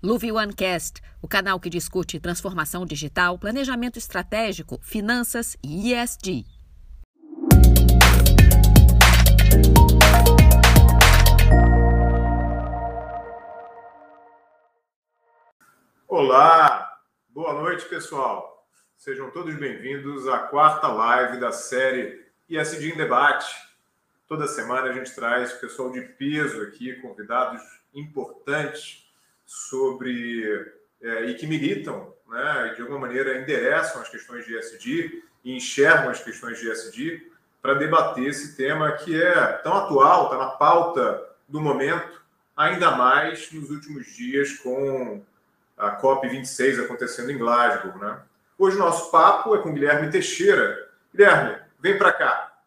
Luve OneCast, o canal que discute transformação digital, planejamento estratégico, finanças e ESG. Olá, boa noite pessoal. Sejam todos bem-vindos à quarta live da série ESG em Debate. Toda semana a gente traz pessoal de peso aqui, convidados importantes sobre é, e que militam, né, de alguma maneira endereçam as questões de ESG e enxergam as questões de ESG para debater esse tema que é tão atual, está na pauta do momento, ainda mais nos últimos dias com a COP26 acontecendo em Glasgow. Né? Hoje o nosso papo é com Guilherme Teixeira. Guilherme, vem para cá.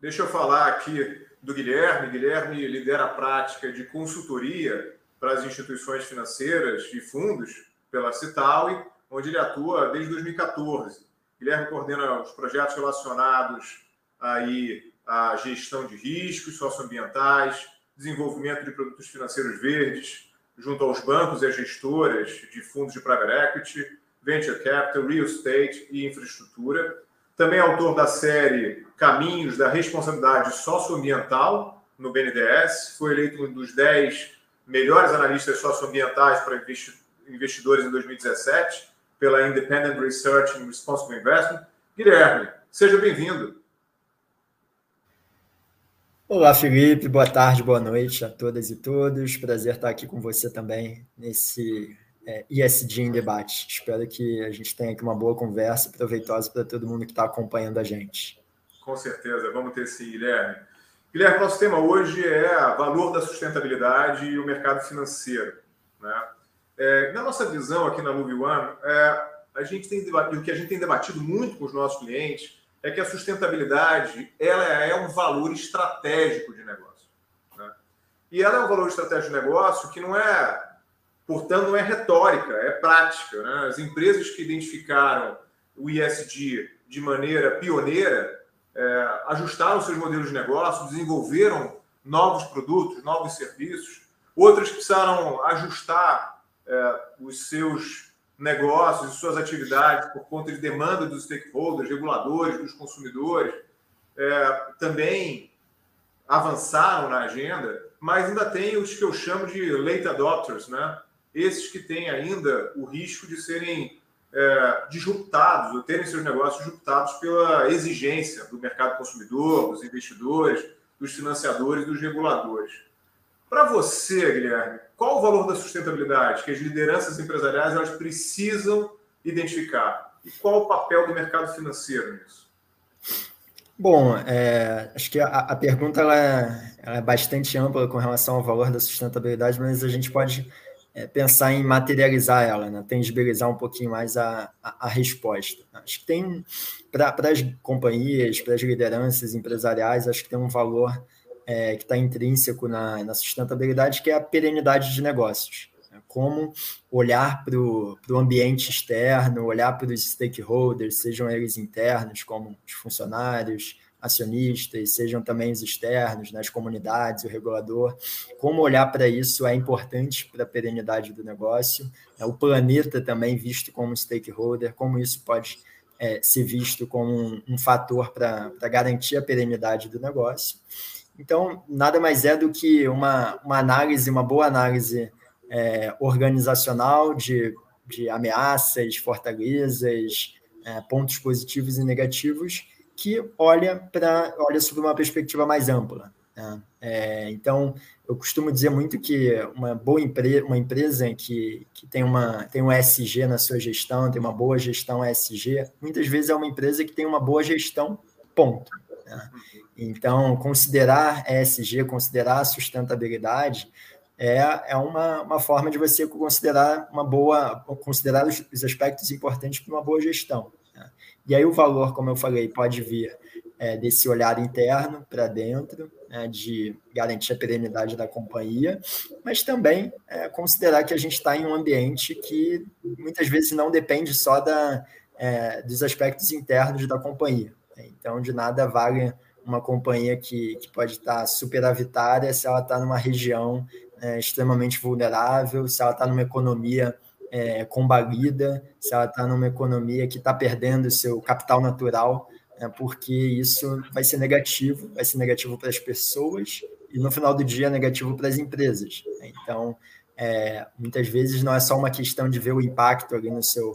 Deixa eu falar aqui do Guilherme. Guilherme lidera a prática de consultoria para as instituições financeiras e fundos pela Citaui, onde ele atua desde 2014. Guilherme coordena os projetos relacionados aí à gestão de riscos socioambientais, desenvolvimento de produtos financeiros verdes, junto aos bancos e às gestoras de fundos de private equity, venture capital, real estate e infraestrutura. Também é autor da série Caminhos da Responsabilidade Socioambiental no BNDES. Foi eleito um dos 10 melhores analistas socioambientais para investidores em 2017 pela Independent Research and Responsible Investment. Guilherme, seja bem-vindo. Olá, Felipe. Boa tarde, boa noite a todas e todos. Prazer estar aqui com você também nesse é, ESG em debate. Espero que a gente tenha aqui uma boa conversa proveitosa para todo mundo que está acompanhando a gente. Com certeza, vamos ter sim, Guilherme. Guilherme, nosso tema hoje é valor da sustentabilidade e o mercado financeiro. Né? É, na nossa visão aqui na Luve One, é, a gente tem debatido, o que a gente tem debatido muito com os nossos clientes é que a sustentabilidade ela é um valor estratégico de negócio. Né? E ela é um valor estratégico de negócio que não é Portanto, não é retórica, é prática. Né? As empresas que identificaram o ISD de maneira pioneira é, ajustaram seus modelos de negócio, desenvolveram novos produtos, novos serviços. Outras precisaram ajustar é, os seus negócios suas atividades por conta de demanda dos stakeholders, reguladores, dos consumidores. É, também avançaram na agenda, mas ainda tem os que eu chamo de late adopters, né? Esses que têm ainda o risco de serem é, disruptados, ou terem seus negócios disruptados pela exigência do mercado consumidor, dos investidores, dos financiadores, dos reguladores. Para você, Guilherme, qual o valor da sustentabilidade que as lideranças empresariais elas precisam identificar? E qual o papel do mercado financeiro nisso? Bom, é, acho que a, a pergunta ela é, ela é, bastante ampla com relação ao valor da sustentabilidade, mas a gente pode é, pensar em materializar ela, né? tangibilizar um pouquinho mais a, a, a resposta. Acho que tem, para as companhias, para as lideranças empresariais, acho que tem um valor é, que está intrínseco na, na, sustentabilidade, que é a perenidade de negócios. Né? Como olhar para o ambiente externo, olhar para os stakeholders, sejam eles internos, como os funcionários, acionistas, sejam também os externos, né, comunidades, o regulador. Como olhar para isso é importante para a perenidade do negócio. É, o planeta também visto como stakeholder, como isso pode é, ser visto como um, um fator para garantir a perenidade do negócio. Então, nada mais é do que uma, uma análise, uma boa análise é, organizacional de, de ameaças, fortalezas, é, pontos positivos e negativos, que olha para olha sob uma perspectiva mais ampla. Né? É, então, eu costumo dizer muito que uma boa empresa, uma empresa que, que tem, uma, tem um ESG na sua gestão, tem uma boa gestão ESG, muitas vezes é uma empresa que tem uma boa gestão, ponto. Né? Então, considerar ESG, considerar sustentabilidade, é, é uma, uma forma de você considerar uma boa, considerar os, os aspectos importantes para uma boa gestão. E aí o valor, como eu falei, pode vir é, desse olhar interno para dentro, né, de garantir a perenidade da companhia, mas também é, considerar que a gente está em um ambiente que muitas vezes não depende só da, é, dos aspectos internos da companhia. Então, de nada vale uma companhia que, que pode estar tá superavitária se ela está numa região é, extremamente vulnerável, se ela está numa economia é, combalida, se ela está numa economia que está perdendo seu capital natural, é, porque isso vai ser negativo, vai ser negativo para as pessoas e no final do dia negativo para as empresas. Então, é, muitas vezes não é só uma questão de ver o impacto ali no seu,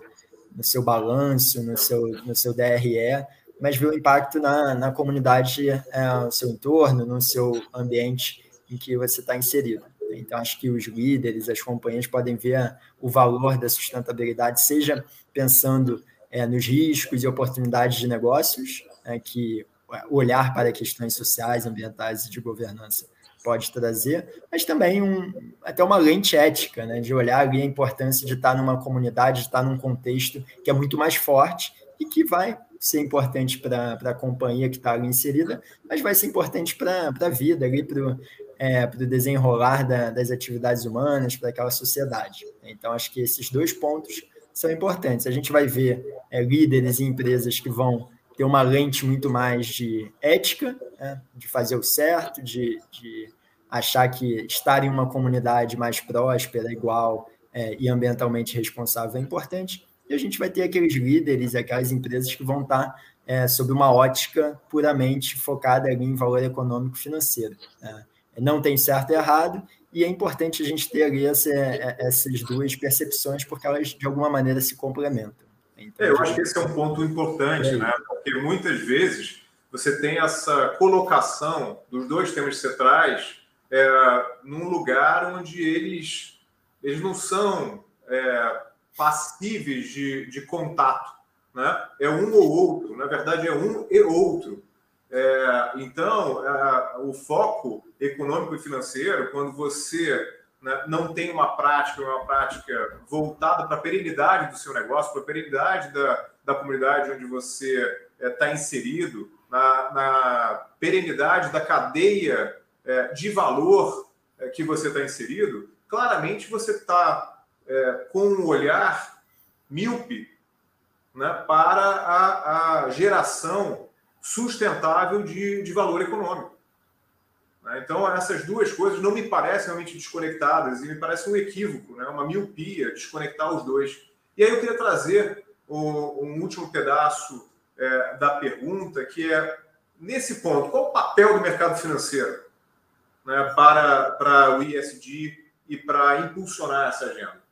no seu balanço, no seu, no seu DRE, mas ver o impacto na, na comunidade, é, no seu entorno, no seu ambiente em que você está inserido. Então, acho que os líderes, as companhias podem ver o valor da sustentabilidade, seja pensando é, nos riscos e oportunidades de negócios, é, que olhar para questões sociais, ambientais e de governança pode trazer, mas também um, até uma lente ética, né, de olhar ali a importância de estar numa comunidade, de estar num contexto que é muito mais forte e que vai ser importante para a companhia que está ali inserida, mas vai ser importante para a vida, ali, para o é, desenrolar da, das atividades humanas, para aquela sociedade. Então, acho que esses dois pontos são importantes. A gente vai ver é, líderes e empresas que vão ter uma lente muito mais de ética, né, de fazer o certo, de, de achar que estar em uma comunidade mais próspera, igual é, e ambientalmente responsável é importante. E a gente vai ter aqueles líderes, aquelas empresas que vão estar é, sob uma ótica puramente focada em valor econômico financeiro. Né? Não tem certo e errado, e é importante a gente ter ali essa, essas duas percepções, porque elas de alguma maneira se complementam. Então, é, eu acho que esse é um ponto importante, é né? Porque muitas vezes você tem essa colocação dos dois temas que você traz é, num lugar onde eles, eles não são é, passíveis de, de contato. Né? É um ou outro, na verdade é um e outro. É, então, é, o foco econômico e financeiro, quando você né, não tem uma prática, uma prática voltada para a perenidade do seu negócio, para a perenidade da, da comunidade onde você está é, inserido, na, na, perenidade da cadeia é, de valor é, que você está inserido, claramente você está com um olhar míope né, para a, a geração sustentável de, de valor econômico. Né? Então, essas duas coisas não me parecem realmente desconectadas e me parece um equívoco, né? uma miopia, desconectar os dois. E aí eu queria trazer um, último pedaço é, da pergunta, que é, nesse ponto, qual o papel do mercado financeiro né, para, para o ISD e para impulsionar essa agenda?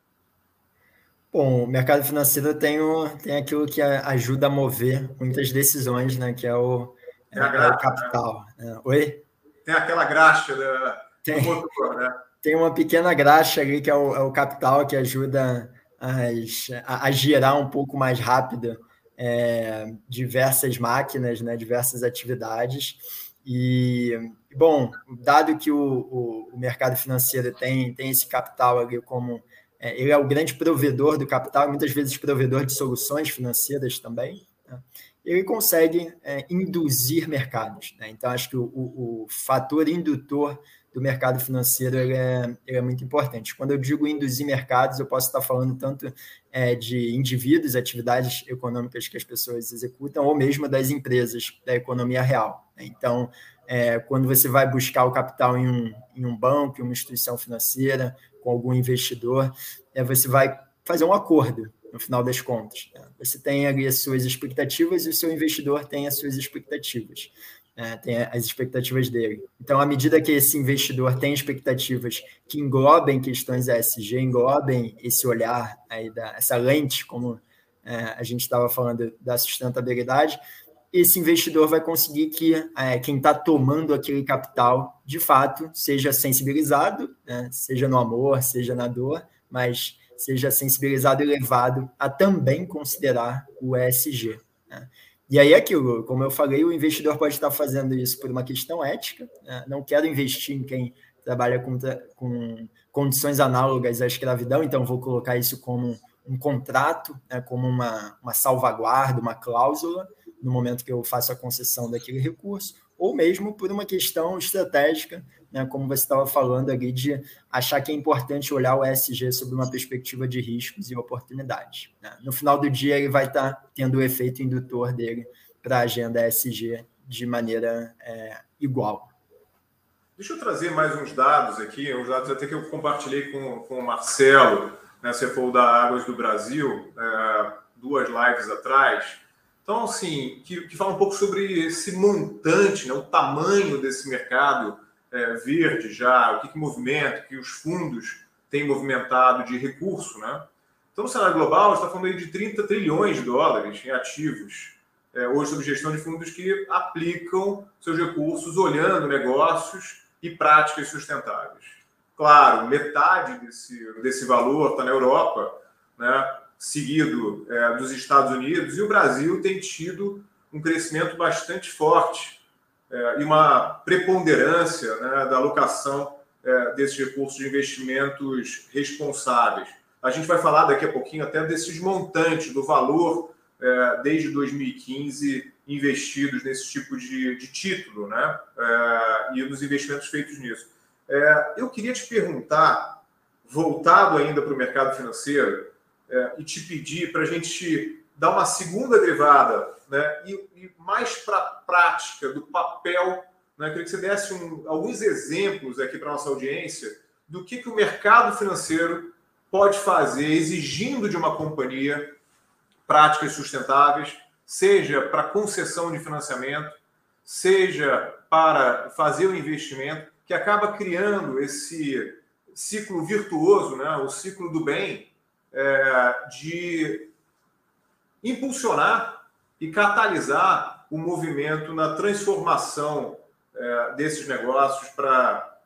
Bom, o mercado financeiro tem, o, tem aquilo que ajuda a mover muitas decisões, né? Que é o, é, é o capital. Né? Oi? Tem aquela graxa da, tem, do motor, né? Tem uma pequena graxa ali que é o, é o capital que ajuda as, a, a, girar um pouco mais rápido é, diversas máquinas, né, diversas atividades. E, bom, dado que o, o, o mercado financeiro tem, tem esse capital ali como. É, ele é o grande provedor do capital, muitas vezes provedor de soluções financeiras também. Né? Ele consegue é, induzir mercados. Né? Então, acho que o, o, fator indutor do mercado financeiro ele é, ele é, muito importante. Quando eu digo induzir mercados, eu posso estar falando tanto é, de indivíduos, atividades econômicas que as pessoas executam, ou mesmo das empresas da economia real. Né? Então, é, quando você vai buscar o capital em um, em um banco, em uma instituição financeira, com algum investidor, é, você vai fazer um acordo no final das contas. Né? Você tem ali as suas expectativas e o seu investidor tem as suas expectativas. Né? Tem as expectativas dele. Então, à medida que esse investidor tem expectativas que englobem questões ESG, englobem esse olhar, aí da, essa lente, como é, a gente estava falando da sustentabilidade, esse investidor vai conseguir que é, quem está tomando aquele capital, de fato, seja sensibilizado, né? seja no amor, seja na dor, mas seja sensibilizado e levado a também considerar o ESG. Né? E aí, é aquilo, como eu falei, o investidor pode estar fazendo isso por uma questão ética, né? não quero investir em quem trabalha com, com, condições análogas à escravidão, então vou colocar isso como um contrato, né? como uma, uma salvaguarda, uma cláusula, no momento que eu faço a concessão daquele recurso, ou mesmo por uma questão estratégica né, como você estava falando ali, de achar que é importante olhar o ESG sob uma perspectiva de riscos e oportunidades. Né? No final do dia, ele vai estar tá tendo o efeito indutor dele para a agenda ESG de maneira é, igual. Deixa eu trazer mais uns dados aqui, uns dados até que eu compartilhei com, com o Marcelo, né, CFO da Águas do Brasil, é, duas lives atrás. Então, assim, que, que fala um pouco sobre esse montante, né, o tamanho desse mercado é, verde já, o que, que movimenta, que os fundos têm movimentado de recurso, né? Então, no cenário global, está falando aí de 30 trilhões de dólares em ativos, é, hoje sob gestão de fundos que aplicam seus recursos olhando negócios e práticas sustentáveis. Claro, metade desse, desse valor está na Europa, né, seguido é, dos Estados Unidos, e o Brasil tem tido um crescimento bastante forte é, e uma preponderância né, da alocação é, desses recursos de investimentos responsáveis. A gente vai falar daqui a pouquinho até desses montantes, do valor é, desde 2015 investidos nesse tipo de, de título, né? É, e dos investimentos feitos nisso. É, eu queria te perguntar, voltado ainda para o mercado financeiro, é, e te pedir para a gente dar uma segunda derivada, né? E, e mais para a prática do papel. Né? Queria que você desse um, alguns exemplos aqui para a nossa audiência do que, que o mercado financeiro pode fazer exigindo de uma companhia práticas sustentáveis, seja para concessão de financiamento, seja para fazer o investimento, que acaba criando esse ciclo virtuoso, né? o ciclo do bem, é, de impulsionar e catalisar o movimento na transformação é, desses negócios para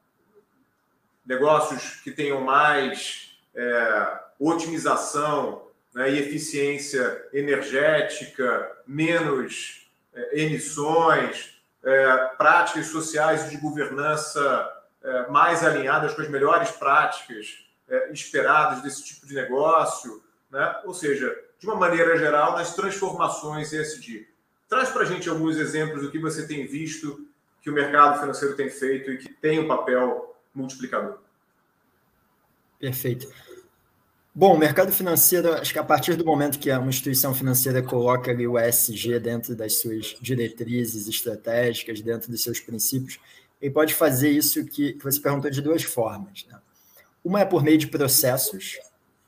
negócios que tenham mais é, otimização né, e eficiência energética, menos é, emissões, é, práticas sociais de governança é, mais alinhadas com as melhores práticas é, desse tipo de negócio, né? ou seja, de uma maneira geral, nas transformações ESG. Traz para a gente alguns exemplos do que você tem visto que o mercado financeiro tem feito e que tem um papel multiplicador. Perfeito. Bom, o mercado financeiro, acho que a partir do momento que uma instituição financeira coloca ali o ESG dentro das suas diretrizes estratégicas, dentro dos seus princípios, ele pode fazer isso que, que você perguntou de duas formas. Né? Uma é por meio de processos,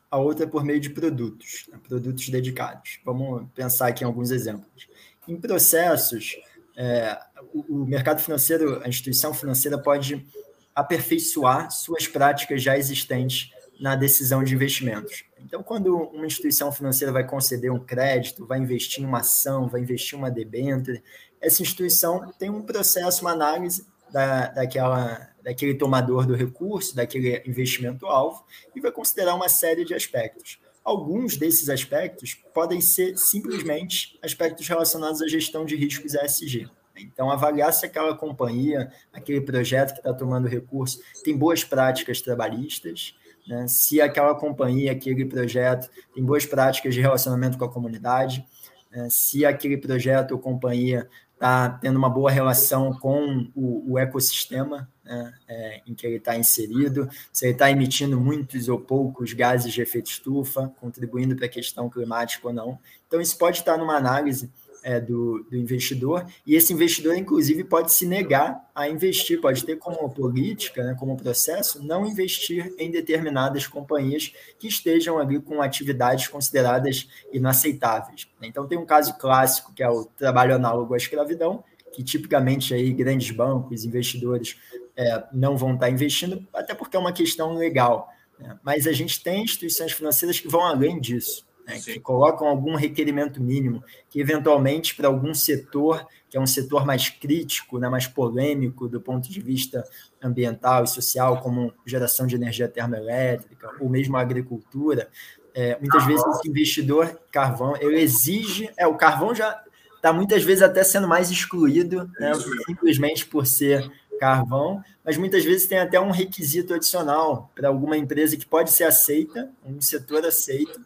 a outra é por meio de produtos, né? produtos dedicados. Vamos pensar aqui em alguns exemplos. Em processos, é, o, o mercado financeiro, a instituição financeira pode aperfeiçoar suas práticas já existentes na decisão de investimentos. Então, quando uma instituição financeira vai conceder um crédito, vai investir em uma ação, vai investir em uma debênture, essa instituição tem um processo, uma análise da, daquela, daquele tomador do recurso, daquele investimento-alvo, e vai considerar uma série de aspectos. Alguns desses aspectos podem ser simplesmente aspectos relacionados à gestão de riscos ESG. Então, avaliar se aquela companhia, aquele projeto que está tomando recurso, tem boas práticas trabalhistas, né? se aquela companhia, aquele projeto tem boas práticas de relacionamento com a comunidade, né? se aquele projeto ou companhia está tendo uma boa relação com o, o ecossistema né? é, em que ele está inserido, se ele está emitindo muitos ou poucos gases de efeito estufa, contribuindo para a questão climática ou não. Então, isso pode estar numa análise é, do, do, investidor, e esse investidor, inclusive, pode se negar a investir, pode ter como política, né, como processo, não investir em determinadas companhias que estejam ali com atividades consideradas inaceitáveis. Então, tem um caso clássico, que é o trabalho análogo à escravidão, que tipicamente aí grandes bancos, investidores é, não vão estar investindo, até porque é uma questão legal. Né? Mas a gente tem instituições financeiras que vão além disso né, que colocam algum requerimento mínimo, que eventualmente para algum setor, que é um setor mais crítico, né, mais polêmico do ponto de vista ambiental e social, como geração de energia termoelétrica, ou mesmo a agricultura, é, muitas vezes esse investidor carvão, ele exige, é, o carvão já está muitas vezes até sendo mais excluído, né, simplesmente por ser carvão, mas muitas vezes tem até um requisito adicional para alguma empresa que pode ser aceita, um setor aceito,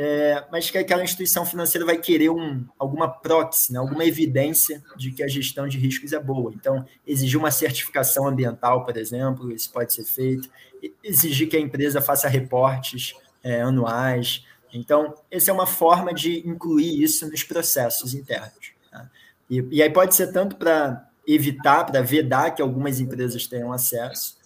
é, mas que aquela instituição financeira vai querer um, alguma proxy, né, alguma evidência de que a gestão de riscos é boa. Então, exigir uma certificação ambiental, por exemplo, isso pode ser feito, exigir que a empresa faça reportes é, anuais. Então, essa é uma forma de incluir isso nos processos internos. Tá? E, e aí pode ser tanto para evitar, para vedar que algumas empresas tenham acesso.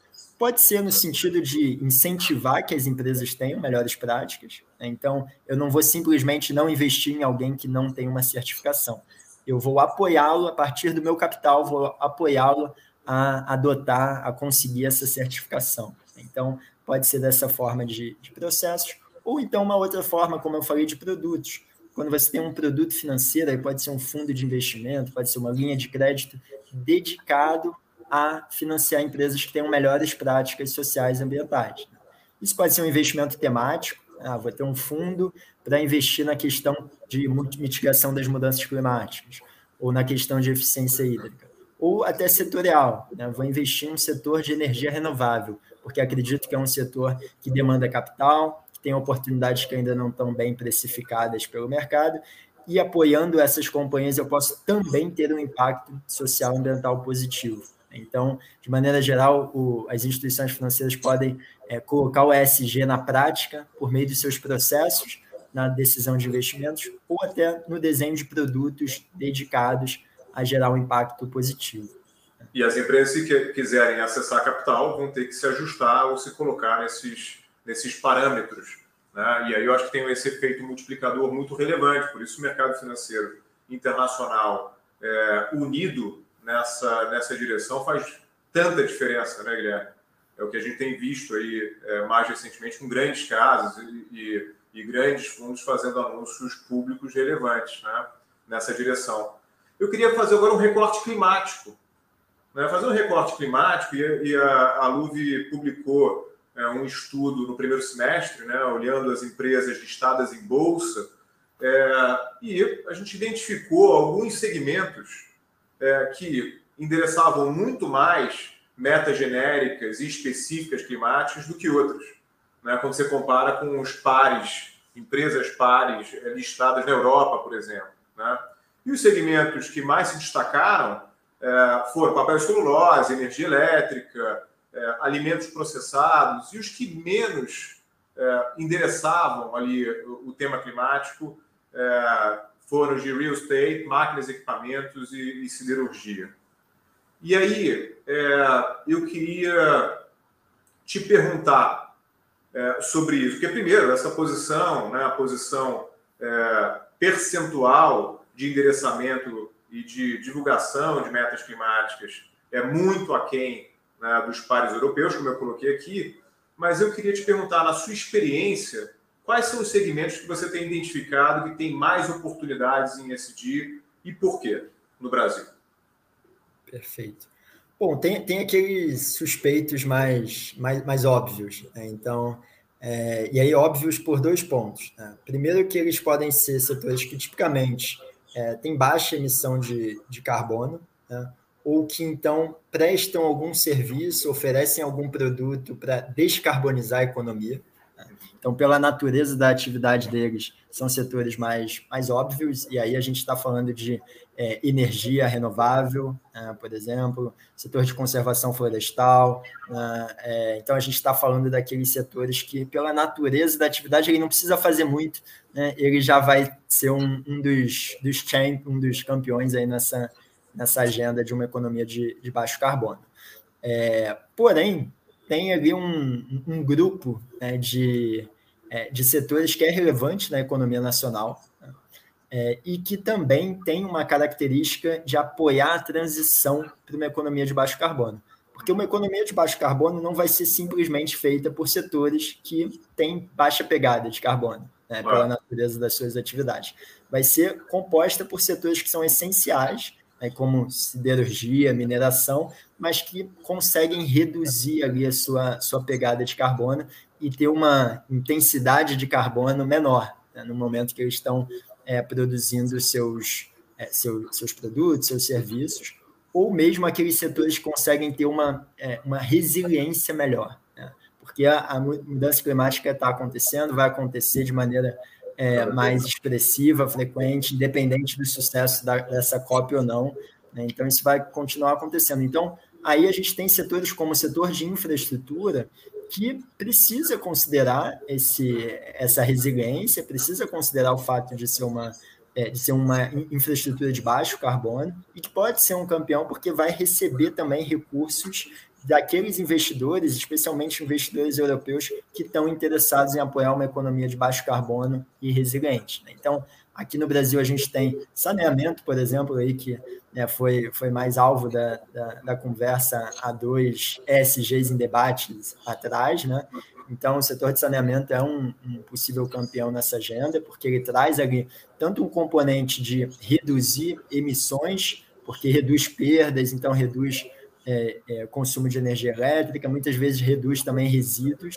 Pode ser no sentido de incentivar que as empresas tenham melhores práticas. Né? Então, eu não vou simplesmente não investir em alguém que não tem uma certificação. Eu vou apoiá-lo a partir do meu capital, vou apoiá-lo a adotar, a conseguir essa certificação. Então, pode ser dessa forma de, de processos, ou então uma outra forma, como eu falei, de produtos. Quando você tem um produto financeiro, aí pode ser um fundo de investimento, pode ser uma linha de crédito dedicado a financiar empresas que tenham melhores práticas sociais e ambientais. Isso pode ser um investimento temático, ah, vou ter um fundo para investir na questão de mitigação das mudanças climáticas, ou na questão de eficiência hídrica, ou até setorial, né? vou investir em um setor de energia renovável, porque acredito que é um setor que demanda capital, que tem oportunidades que ainda não estão bem precificadas pelo mercado, e apoiando essas companhias eu posso também ter um impacto social e ambiental positivo. Então, de maneira geral, o, as instituições financeiras podem é, colocar o ESG na prática por meio de seus processos na decisão de investimentos ou até no desenho de produtos dedicados a gerar um impacto positivo. E as empresas, que quiserem acessar capital, vão ter que se ajustar ou se colocar nesses, nesses parâmetros. Né? E aí eu acho que tem esse efeito multiplicador muito relevante. Por isso, o mercado financeiro internacional é, unido nessa, nessa direção faz tanta diferença, né, Guilherme? É o que a gente tem visto aí é, mais recentemente com grandes casos e, e, e, grandes fundos fazendo anúncios públicos relevantes né, nessa direção. Eu queria fazer agora um recorte climático né, fazer um recorte climático, e, e a, a Luve publicou é, um estudo no primeiro semestre, né, olhando as empresas listadas em bolsa, é, e a gente identificou alguns segmentos é, que endereçavam muito mais metas genéricas e específicas climáticas do que outros. Né, quando você compara com os pares, empresas pares é, listadas na Europa, por exemplo. Né? E os segmentos que mais se destacaram é, foram papel celulose, energia elétrica, é, alimentos processados, e os que menos é, endereçavam ali o, o tema climático é, foram de real estate, máquinas, equipamentos e, e siderurgia. E aí, é, eu queria te perguntar é, sobre isso, porque primeiro, essa posição, né, a posição percentual de endereçamento e de divulgação de metas climáticas é muito aquém né, dos pares europeus, como eu coloquei aqui, mas eu queria te perguntar, na sua experiência, quais são os segmentos que você tem identificado que tem mais oportunidades em SD e por quê no Brasil? Perfeito. Bom, tem, tem aqueles suspeitos mais, mais, mais óbvios. Né? Então, é, e aí óbvios por dois pontos. Né? Primeiro que eles podem ser setores que tipicamente é, têm baixa emissão de, de carbono, né? ou que então prestam algum serviço, oferecem algum produto para descarbonizar a economia. Então, pela natureza da atividade deles, são setores mais, mais óbvios, e aí a gente está falando de é, energia renovável, né, por exemplo, setor de conservação florestal. Né, é, então, a gente está falando daqueles setores que, pela natureza da atividade, ele não precisa fazer muito, né, ele já vai ser um, um, dos, dos champ, um dos campeões aí nessa, nessa agenda de uma economia de, de baixo carbono. É, porém, tem ali um, um grupo né, de, é, de setores que é relevante na economia nacional, é, e que também tem uma característica de apoiar a transição para uma economia de baixo carbono. Porque uma economia de baixo carbono não vai ser simplesmente feita por setores que têm baixa pegada de carbono, né, pela natureza das suas atividades. Vai ser composta por setores que são essenciais, né, como siderurgia, mineração, mas que conseguem reduzir ali a sua, sua pegada de carbono e ter uma intensidade de carbono menor, né, no momento que eles estão é, produzindo seus, é, seu, seus produtos, seus serviços, ou mesmo aqueles setores que conseguem ter uma, é, uma resiliência melhor. Né? Porque a, a, mudança climática está acontecendo, vai acontecer de maneira é, mais expressiva, frequente, independente do sucesso da, dessa COP ou não. Né? Então, isso vai continuar acontecendo. Então, aí a gente tem setores como o setor de infraestrutura, que precisa considerar esse, essa resiliência, precisa considerar o fato de ser uma, é, de ser uma infraestrutura de baixo carbono e que pode ser um campeão porque vai receber também recursos daqueles investidores, especialmente investidores europeus, que estão interessados em apoiar uma economia de baixo carbono e resiliente. Né? Então, aqui no Brasil a gente tem saneamento, por exemplo, aí que né, foi, foi mais alvo da, da, da conversa a dois ESGs em debates atrás, né? Então, o setor de saneamento é um, um, possível campeão nessa agenda, porque ele traz ali tanto um componente de reduzir emissões, porque reduz perdas, então reduz é, é, consumo de energia elétrica, muitas vezes reduz também resíduos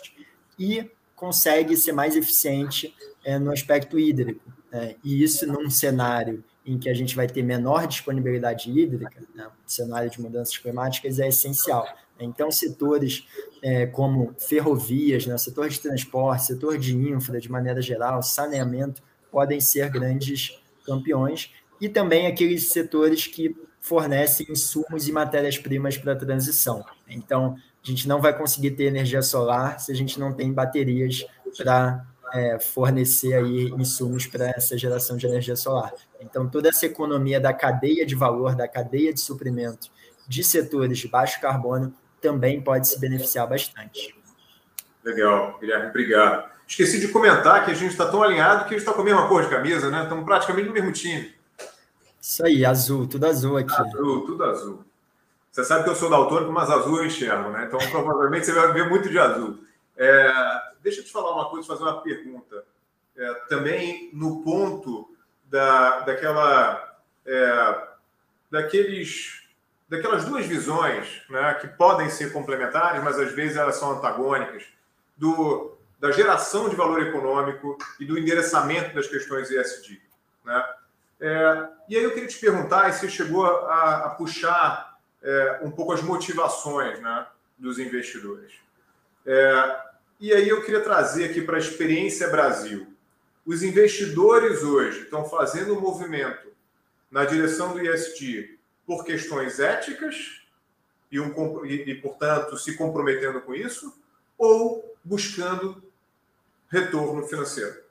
e consegue ser mais eficiente é, no aspecto hídrico. Né? E isso num cenário em que a gente vai ter menor disponibilidade hídrica, né? cenário de mudanças climáticas, é essencial. Então, setores é, como ferrovias, né, setor de transporte, setor de infra, de maneira geral, saneamento, podem ser grandes campeões, e também aqueles setores que fornecem insumos e matérias-primas para a transição. Então, a gente não vai conseguir ter energia solar se a gente não tem baterias para é, fornecer aí insumos para essa geração de energia solar. Então, toda essa economia da cadeia de valor, da cadeia de suprimento de setores de baixo carbono também pode se beneficiar bastante. Legal, Guilherme, obrigado. Esqueci de comentar que a gente está tão alinhado que a gente está com a mesma cor de camisa, né? Estamos praticamente no mesmo time. Isso aí, azul, tudo azul aqui. Azul, tudo azul. Você sabe que eu sou daltônico, mas azul eu enxergo, né? Então provavelmente você vai ver muito de azul. É, deixa eu te falar uma coisa, fazer uma pergunta. É, também no ponto da, daquela, é, daqueles daquelas duas visões né, que podem ser complementares, mas às vezes elas são antagônicas, do, da geração de valor econômico e do endereçamento das questões ESG. Né? É, e aí eu queria te perguntar se chegou a, a puxar é, um pouco as motivações né, dos investidores. É, e aí eu queria trazer aqui para a experiência Brasil. Os investidores hoje estão fazendo um movimento na direção do ESG por questões éticas e, um, e, e, portanto, se comprometendo com isso, ou buscando retorno financeiro?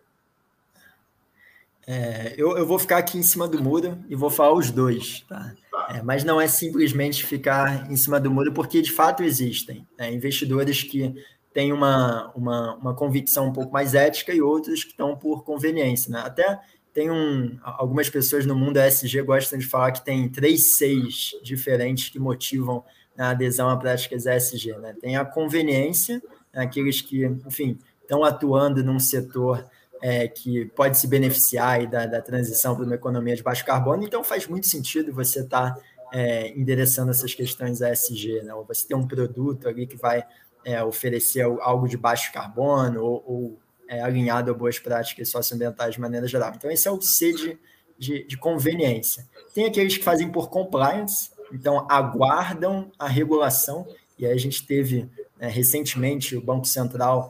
É, eu, eu, vou ficar aqui em cima do muro e vou falar os dois, tá? tá. É, mas não é simplesmente ficar em cima do muro, porque de fato existem né? investidores que têm uma, uma, uma convicção um pouco mais ética e outros que estão por conveniência. Né? Até tem um, algumas pessoas no mundo ESG gostam de falar que tem três seis diferentes que motivam a adesão a práticas ESG. Né? Tem a conveniência, né? aqueles que, enfim, estão atuando num setor é, que pode se beneficiar da, da transição para uma economia de baixo carbono, então faz muito sentido você estar tá, é, endereçando essas questões ESG, né? ou você ter um produto ali que vai é, oferecer algo de baixo carbono, ou, ou é, alinhado a boas práticas socioambientais de maneira geral. Então, esse é o C de, de, de conveniência. Tem aqueles que fazem por compliance, então aguardam a regulação, e aí a gente teve né, recentemente o Banco Central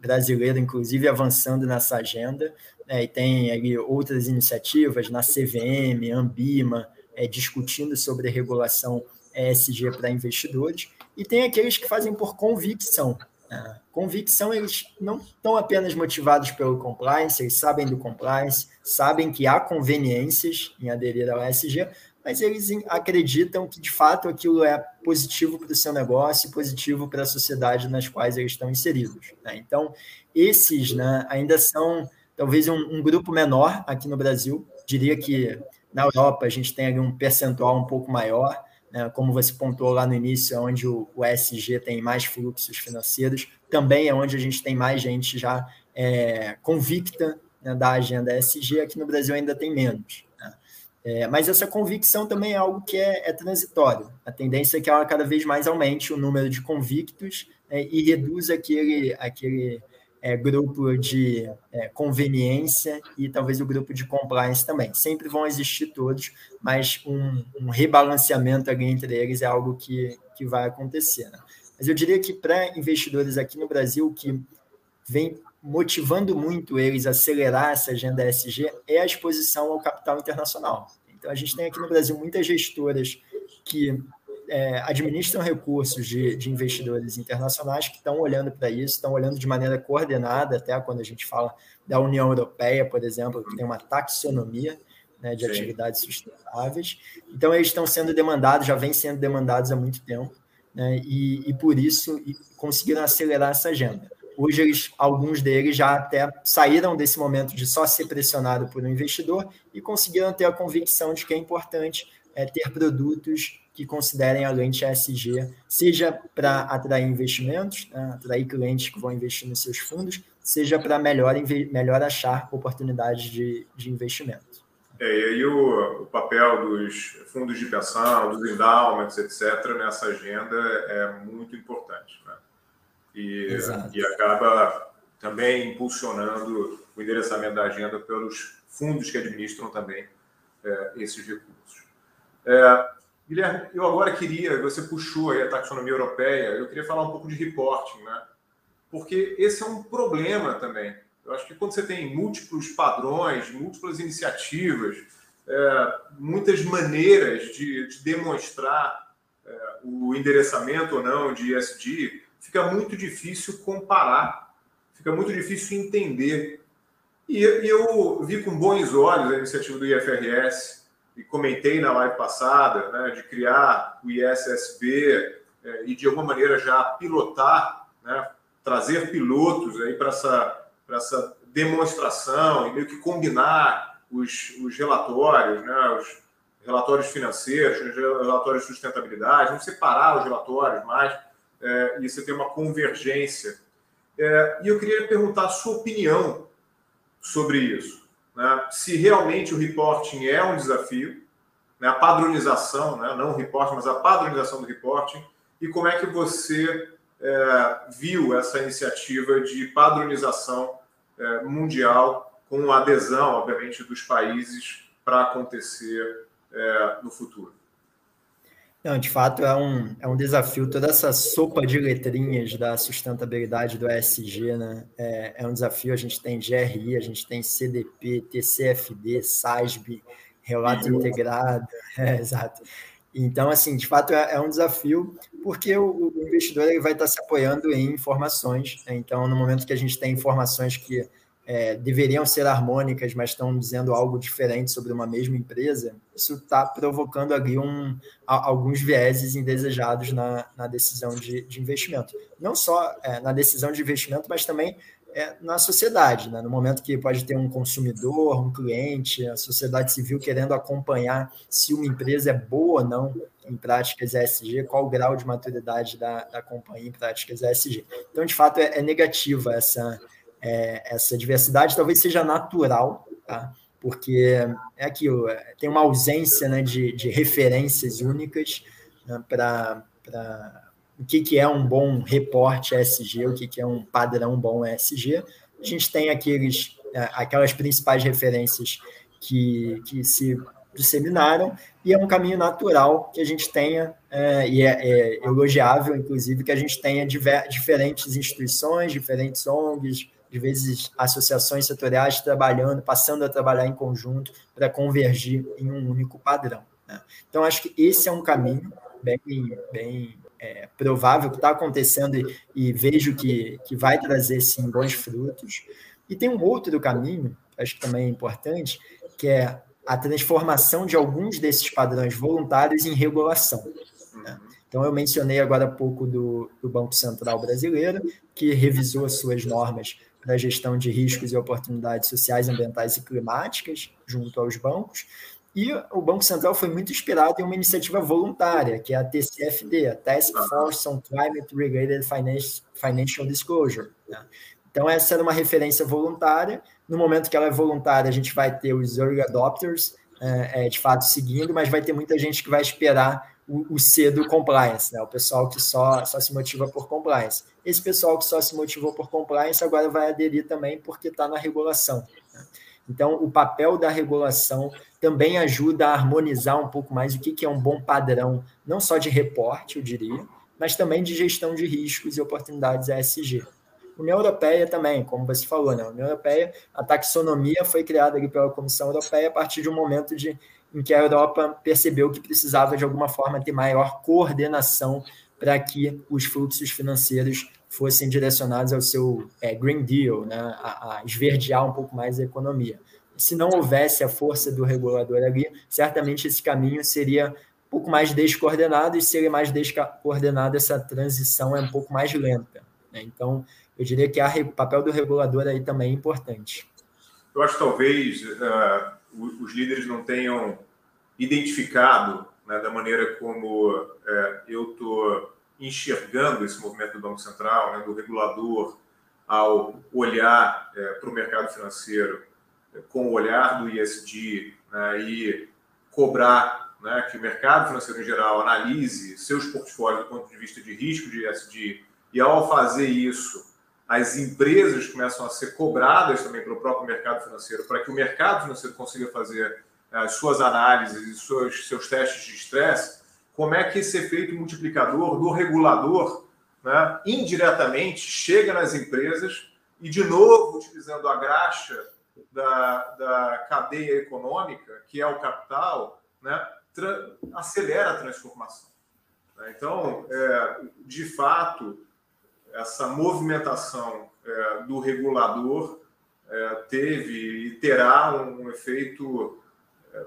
brasileiro, inclusive, avançando nessa agenda, né, e tem ali outras iniciativas na CVM, Ambima, é, discutindo sobre regulação ESG para investidores, e tem aqueles que fazem por convicção, é, convicção, eles não estão apenas motivados pelo compliance, eles sabem do compliance, sabem que há conveniências em aderir ao ESG, mas eles acreditam que de fato aquilo é positivo para o seu negócio, positivo para a sociedade nas quais eles estão inseridos. Né? Então, esses né, ainda são talvez um, um, grupo menor aqui no Brasil. Diria que na Europa a gente tem ali um percentual um pouco maior, né, como você pontuou lá no início, onde o, ESG tem mais fluxos financeiros, também é onde a gente tem mais gente já é, convicta né, da agenda ESG, aqui no Brasil ainda tem menos. Né? É, mas essa convicção também é algo que é, é, transitório. A tendência é que ela cada vez mais aumente o número de convictos né, e reduza aquele, aquele é, grupo de é, conveniência e talvez o grupo de compliance também. Sempre vão existir todos, mas um, um rebalanceamento ali entre eles é algo que, que vai acontecer. Né? Mas eu diria que para investidores aqui no Brasil, que vem motivando muito eles a acelerar essa agenda ESG é a exposição ao capital internacional. Então, a gente tem aqui no Brasil muitas gestoras que é, administram recursos de, de, investidores internacionais que estão olhando para isso, estão olhando de maneira coordenada, até quando a gente fala da União Europeia, por exemplo, que tem uma taxonomia. né, de Sim. atividades sustentáveis. Então, eles estão sendo demandados, já vêm sendo demandados há muito tempo, né, e, e por isso conseguiram acelerar essa agenda. Hoje, eles, alguns deles já até saíram desse momento de só ser pressionado por um investidor e conseguiram ter a convicção de que é importante é, ter produtos que considerem a lente ESG, seja para atrair investimentos, né, atrair clientes que vão investir nos seus fundos, seja para melhor, melhor achar oportunidades de, de investimento. É, e aí o, o, papel dos fundos de pensão, dos endowments, etc., nessa agenda é muito importante. Né? E, e acaba também impulsionando o endereçamento da agenda pelos fundos que administram também é, esses recursos. É, Guilherme, eu agora queria, você puxou aí a taxonomia europeia, eu queria falar um pouco de reporting, né? Porque esse é um problema também. Eu acho que quando você tem múltiplos padrões, múltiplas iniciativas, é, muitas maneiras de, de demonstrar é, o endereçamento ou não de ESG, fica muito difícil comparar, fica muito difícil entender. E, e eu vi com bons olhos a iniciativa do IFRS, e comentei na live passada, né, de criar o ISSB é, e de alguma maneira já pilotar, né, trazer pilotos aí para essa, essa demonstração e meio que combinar os, os relatórios, né, os relatórios financeiros, os relatórios de sustentabilidade, não separar os relatórios mais é, e você ter uma convergência. É, e eu queria perguntar a sua opinião sobre isso né, se realmente o reporting é um desafio, né, a padronização, né, não o reporting, mas a padronização do reporting, e como é que você é, viu essa iniciativa de padronização é, mundial com adesão, obviamente, dos países para acontecer é, no futuro? Não, de fato é um, é um desafio. Toda essa sopa de letrinhas da sustentabilidade do ESG né? é, é um desafio. A gente tem GRI, a gente tem CDP, TCFD, SASB, relato integrado. É, exato. Então, assim, de fato é, é um desafio, porque o, investidor ele vai estar se apoiando em informações. Né? Então, no momento que a gente tem informações que é, deveriam ser harmônicas, mas estão dizendo algo diferente sobre uma mesma empresa, isso está provocando ali um, alguns vieses indesejados na, na decisão de, de, investimento. Não só é, na decisão de investimento, mas também é, na sociedade, né? no momento que pode ter um consumidor, um cliente, a sociedade civil querendo acompanhar se uma empresa é boa ou não em práticas ESG, qual o grau de maturidade da, da companhia em práticas ESG. Então, de fato, é, é negativa essa é, essa diversidade talvez seja natural, tá? porque é aquilo, é, tem uma ausência né, de, de referências únicas né, para o que, que é um bom reporte ESG, o que, que é um padrão bom ESG. A gente tem aqueles, é, aquelas principais referências que, que se disseminaram, e é um caminho natural que a gente tenha, é, e é, é, elogiável, inclusive, que a gente tenha diver, diferentes instituições, diferentes ONGs, de vezes associações setoriais trabalhando, passando a trabalhar em conjunto para convergir em um único padrão. Né? Então, acho que esse é um caminho bem, bem é, provável que está acontecendo e, e, vejo que, que vai trazer, sim, bons frutos. E tem um outro caminho, acho que também é importante, que é a transformação de alguns desses padrões voluntários em regulação. Né? Então, eu mencionei agora há pouco do, do Banco Central Brasileiro, que revisou as suas normas da gestão de riscos e oportunidades sociais, ambientais e climáticas junto aos bancos. E o Banco Central foi muito inspirado em uma iniciativa voluntária, que é a TCFD, a Task Force on Climate Related Financial Disclosure. Né? Então, essa era uma referência voluntária. No momento que ela é voluntária, a gente vai ter os early adopters, é, é, de fato, seguindo, mas vai ter muita gente que vai esperar o, C do compliance, né? o pessoal que só, só se motiva por compliance. Esse pessoal que só se motivou por compliance agora vai aderir também porque está na regulação. Né? Então, o papel da regulação também ajuda a harmonizar um pouco mais o que, que é um bom padrão, não só de reporte, eu diria, mas também de gestão de riscos e oportunidades ESG. União Europeia também, como você falou, né? A União Europeia, a taxonomia foi criada ali pela Comissão Europeia a partir de um momento de em que a Europa percebeu que precisava, de alguma forma, ter maior coordenação para que os fluxos financeiros fossem direcionados ao seu é, Green Deal, né, a, a, esverdear um pouco mais a economia. Se não houvesse a força do regulador ali, certamente esse caminho seria um pouco mais descoordenado, e se ele é mais descoordenado, essa transição é um pouco mais lenta. Né? Então, eu diria que o papel do regulador aí também é importante. Eu acho que talvez uh, os líderes não tenham identificado né, da maneira como uh, eu estou enxergando esse movimento do Banco Central, né, do regulador, ao olhar uh, para o mercado financeiro com o olhar do ISD né, e cobrar né, que o mercado financeiro em geral analise seus portfólios do ponto de vista de risco de ISD e ao fazer isso as empresas começam a ser cobradas também pelo próprio mercado financeiro para que o mercado financeiro consiga fazer as suas análises seus, seus testes de estresse, como é que esse efeito multiplicador do regulador né, indiretamente chega nas empresas e, de novo, utilizando a graxa da, da cadeia econômica, que é o capital, né, acelera a transformação. Então, é, de fato, essa movimentação é, do regulador é, teve e terá um efeito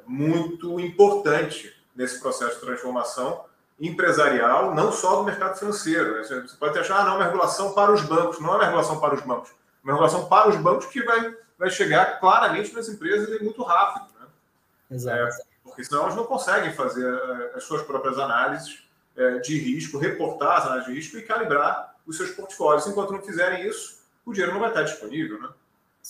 muito importante nesse processo de transformação empresarial, não só do mercado financeiro. Né? Você pode achar, ah, não, é uma regulação para os bancos. Não é uma regulação para os bancos. É uma regulação para os bancos que vai, vai chegar claramente nas empresas e muito rápido. Né? Exato. É, porque senão elas não conseguem fazer é, as suas próprias análises é, de risco, reportar as análises de risco e calibrar os seus portfólios. Enquanto não fizerem isso, o dinheiro não vai estar disponível, né?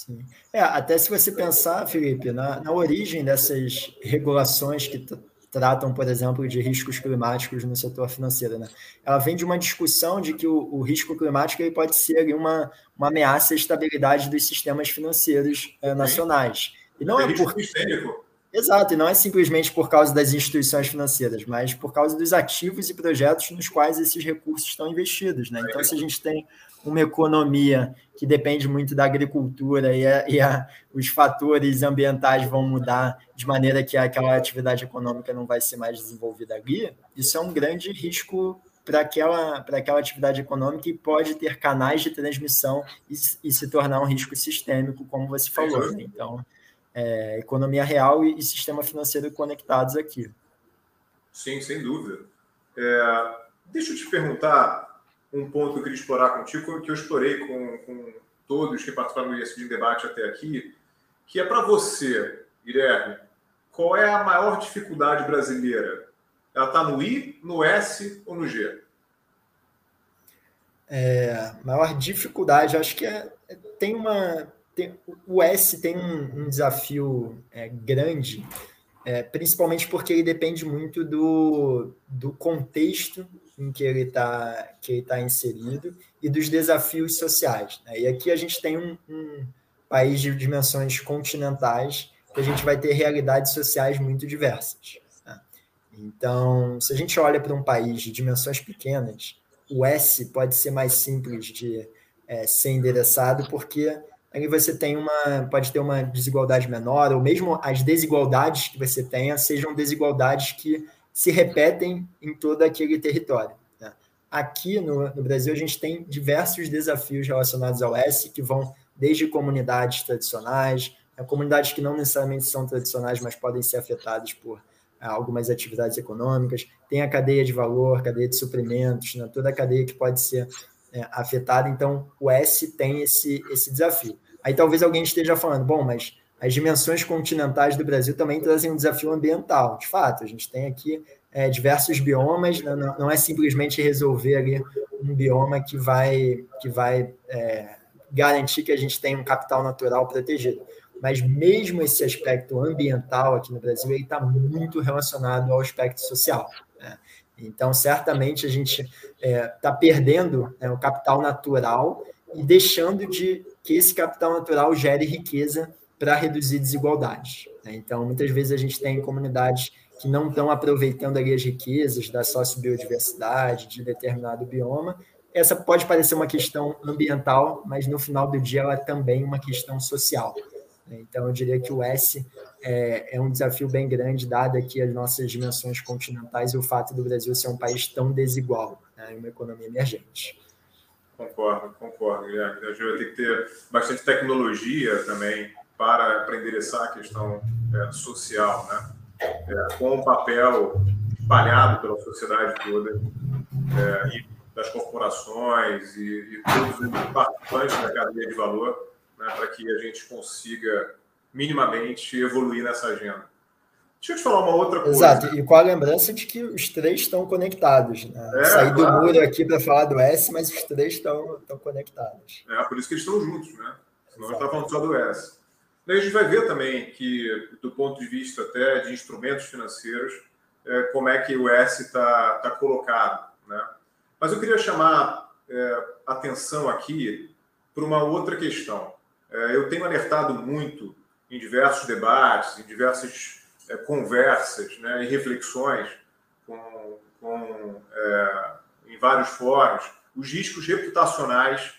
Sim. É, até se você pensar, Felipe, na, na origem dessas regulações que tratam, por exemplo, de riscos climáticos no setor financeiro, né? Ela vem de uma discussão de que o, o risco climático ele pode ser uma, uma ameaça à estabilidade dos sistemas financeiros é, nacionais. E não é, é por... Sistêmico. Exato, e não é simplesmente por causa das instituições financeiras, mas por causa dos ativos e projetos nos quais esses recursos estão investidos. Né? Então, se a gente tem uma economia que depende muito da agricultura e, a, e a, os fatores ambientais vão mudar de maneira que aquela atividade econômica não vai ser mais desenvolvida ali, isso é um grande risco para aquela, aquela atividade econômica e pode ter canais de transmissão e, e se tornar um risco sistêmico, como você falou. Né? Então, é, economia real e, e, sistema financeiro conectados aqui. Sim, sem dúvida. É, deixa eu te perguntar um ponto que eu queria explorar contigo, que eu explorei com, com todos que participaram do ISD Debate até aqui, que é para você, Guilherme, qual é a maior dificuldade brasileira? Ela está no I, no S ou no G? É, maior dificuldade, acho que é, tem uma tem, o S tem um, um desafio é, grande, é, principalmente porque ele depende muito do, do contexto em que ele está tá inserido e dos desafios sociais. Né? E aqui a gente tem um, um país de dimensões continentais que a gente vai ter realidades sociais muito diversas. Né? Então, se a gente olha para um país de dimensões pequenas, o S pode ser mais simples de é, ser endereçado, porque aí você tem uma, pode ter uma desigualdade menor, ou mesmo as desigualdades que você tenha sejam desigualdades que se repetem em todo aquele território. Né? Aqui no, no, Brasil, a gente tem diversos desafios relacionados ao S, que vão desde comunidades tradicionais, né? comunidades que não necessariamente são tradicionais, mas podem ser afetadas por é, algumas atividades econômicas, tem a cadeia de valor, cadeia de suprimentos, né? toda a cadeia que pode ser é, afetada, então o S tem esse, esse desafio. Aí talvez alguém esteja falando, bom, mas as dimensões continentais do Brasil também trazem um desafio ambiental. De fato, a gente tem aqui é, diversos biomas, não, não, é simplesmente resolver ali um bioma que vai, que vai é, garantir que a gente tem um capital natural protegido. Mas mesmo esse aspecto ambiental aqui no Brasil, ele está muito relacionado ao aspecto social. Então, certamente, a gente está é, tá perdendo né, o capital natural e deixando de que esse capital natural gere riqueza para reduzir desigualdades. Né? Então, muitas vezes a gente tem comunidades que não estão aproveitando ali as riquezas da sociobiodiversidade de determinado bioma. Essa pode parecer uma questão ambiental, mas no final do dia ela é também uma questão social. Então, eu diria que o S é, é, um desafio bem grande, dado aqui as nossas dimensões continentais e o fato do Brasil ser um país tão desigual, né, uma economia emergente. Concordo, concordo, Guilherme. A gente vai ter que ter bastante tecnologia também para, endereçar a questão é, social, né? É, com um papel espalhado pela sociedade toda é, e das corporações e, e todos os participantes da cadeia de valor, né, para que a gente consiga minimamente evoluir nessa agenda. Deixa eu te falar uma outra coisa. Exato, e com a lembrança de que os três estão conectados. Né? É, Saí do claro. muro aqui para falar do S, mas os três estão, estão conectados. É, por isso que eles estão juntos, né? Senão a gente está falando só do S. Daí a gente vai ver também que, do ponto de vista até de instrumentos financeiros, é, como é que o S está tá colocado. Né? Mas eu queria chamar é, atenção aqui para uma outra questão. É, eu tenho alertado muito em diversos debates, em diversas é, conversas né, e reflexões com, com é, em vários fóruns os riscos reputacionais